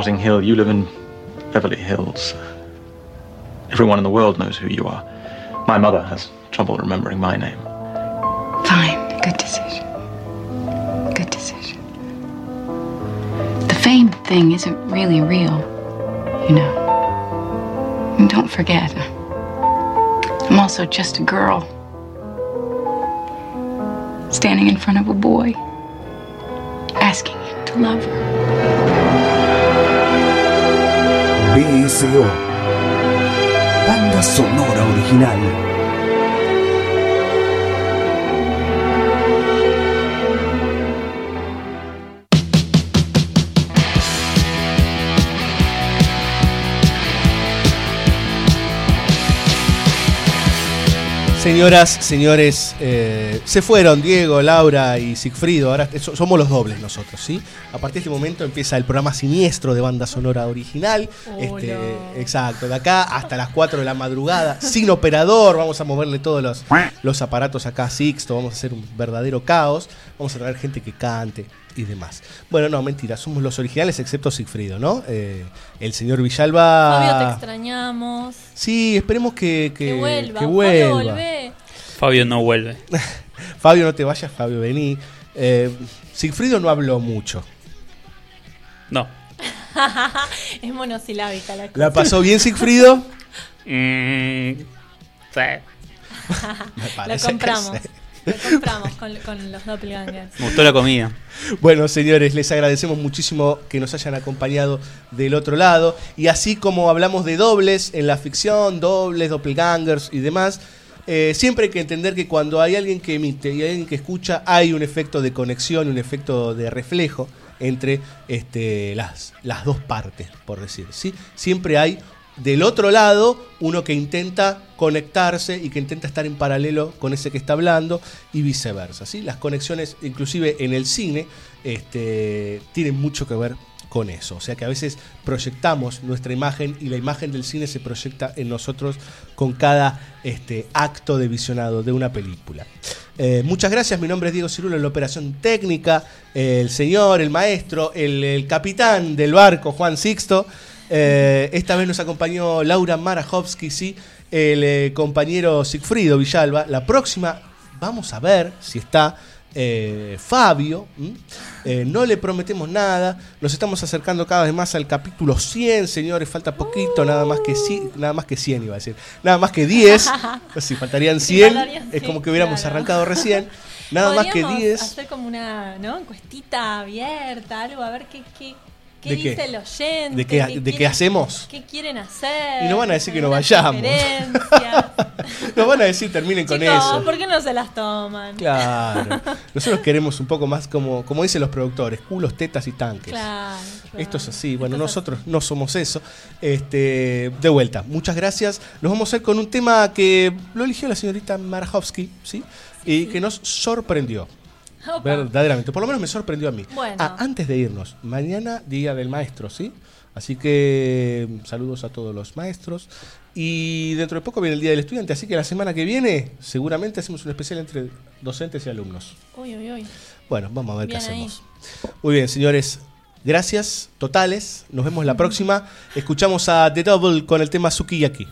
Notting Hill, you live in Beverly Hills. Everyone in the world knows who you are. My mother has trouble remembering my name. Fine. Good decision. Good decision. The fame thing isn't really real, you know. And don't forget, I'm also just a girl. Standing in front of a boy, asking him to love her. BSO. Banda sonora original. Señoras, señores, eh, se fueron Diego, Laura y Sigfrido. Ahora so- somos los dobles nosotros, ¿sí? A partir de este momento empieza el programa siniestro de banda sonora original. Este, exacto, de acá hasta las 4 de la madrugada, sin operador. Vamos a moverle todos los, los aparatos acá a Sixto. Vamos a hacer un verdadero caos. Vamos a traer gente que cante y demás. Bueno, no, mentira, somos los originales excepto Sigfrido, ¿no? Eh, el señor Villalba. Fabio, te extrañamos. Sí, esperemos que, que, Que vuelva. que. Fabio no vuelve. Fabio, no te vayas, Fabio, vení. Eh, Sigfrido no habló mucho. No. es monosilábica la cosa. ¿La pasó bien, Sigfrido? Mm, sí. Me Lo compramos. sí. Lo compramos con, con los doppelgangers. Me gustó la comida. Bueno, señores, les agradecemos muchísimo que nos hayan acompañado del otro lado. Y así como hablamos de dobles en la ficción, dobles, doppelgangers y demás, eh, siempre hay que entender que cuando hay alguien que emite y alguien que escucha, hay un efecto de conexión, un efecto de reflejo entre este, las, las dos partes, por decir. ¿sí? Siempre hay del otro lado uno que intenta conectarse y que intenta estar en paralelo con ese que está hablando y viceversa. ¿sí? Las conexiones, inclusive en el cine, este, tienen mucho que ver con eso. O sea que a veces proyectamos nuestra imagen y la imagen del cine se proyecta en nosotros con cada este, acto de visionado de una película. Eh, muchas gracias, mi nombre es Diego Cirulo en la operación técnica, el señor, el maestro, el, el capitán del barco, Juan Sixto. Eh, esta vez nos acompañó Laura Marajowski, sí, el eh, compañero Sigfrido Villalba. La próxima vamos a ver si está eh, Fabio. Eh, no le prometemos nada. Nos estamos acercando cada vez más al capítulo 100, señores. Falta poquito, nada más que, nada más que 100 iba a decir. Nada más que 10. si faltarían 100, faltarían es como 100, que hubiéramos claro. arrancado recién. Nada más que Podríamos 10. hacer como una ¿no? encuestita abierta, algo, a ver qué, qué, qué ¿De qué? dice el oyente. ¿De qué- de qué hacemos? ¿Qué quieren hacer? Y nos van a decir que no vayamos. Nos van a decir terminen con eso. ¿por qué no se las toman? Claro. Nosotros queremos un poco más como, como dicen los productores, culos, tetas y tanques. Claro, Esto es así. Bueno, nosotros no somos eso. Este, de vuelta, muchas gracias. Nos vamos a ir con un tema que lo eligió la señorita Marjowski, ¿sí? Y que nos sorprendió. Opa. Verdaderamente. Por lo menos me sorprendió a mí. Bueno. Ah, antes de irnos, mañana día del maestro, ¿sí? Así que mm, saludos a todos los maestros. Y dentro de poco viene el Día del Estudiante, así que la semana que viene seguramente hacemos un especial entre docentes y alumnos. Uy, uy, uy. Bueno, vamos a ver Bien qué ahí. hacemos. Muy bien, señores. Gracias totales. Nos vemos la próxima. Escuchamos a The Double con el tema Sukiyaki.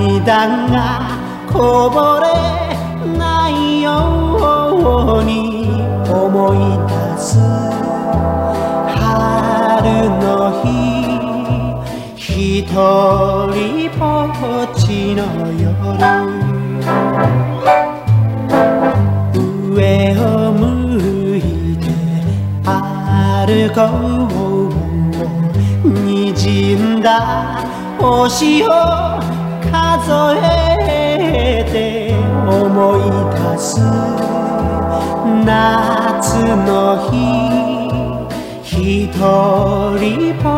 涙がこぼれないように思い出す春の日。一人ぼっちの夜。上を向いて歩こう。滲んだ星を数えて思い出す夏の日一人ぼ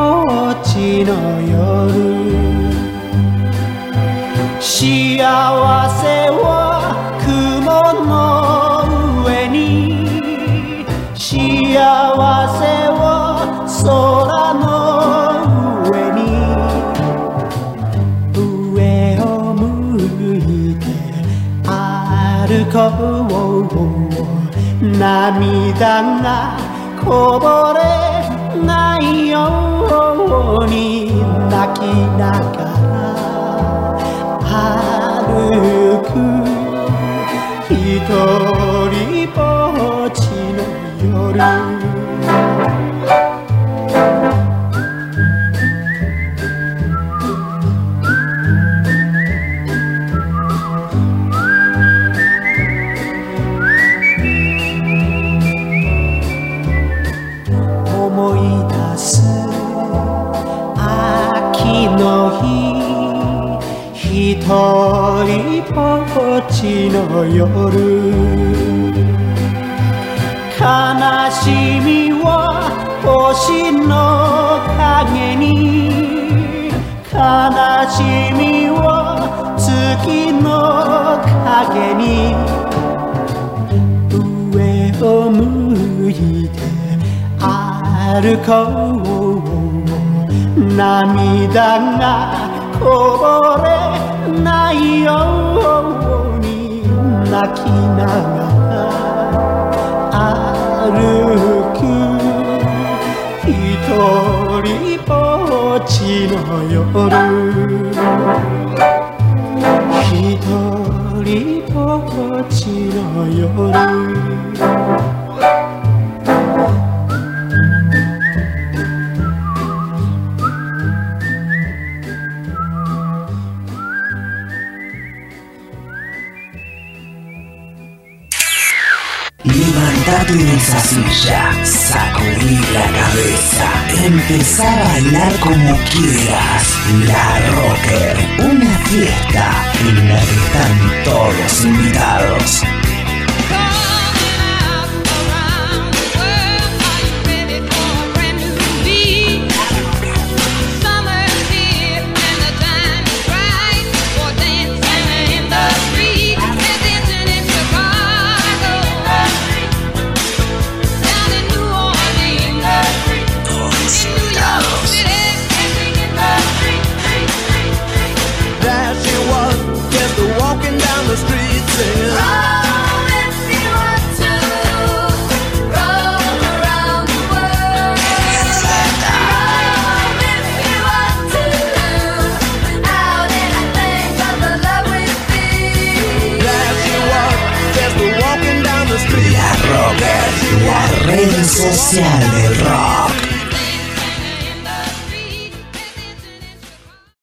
っちの夜。幸せは雲の上に。幸せは空の上にこぼう涙がこぼれないように泣きながら歩く一人ぼっちの夜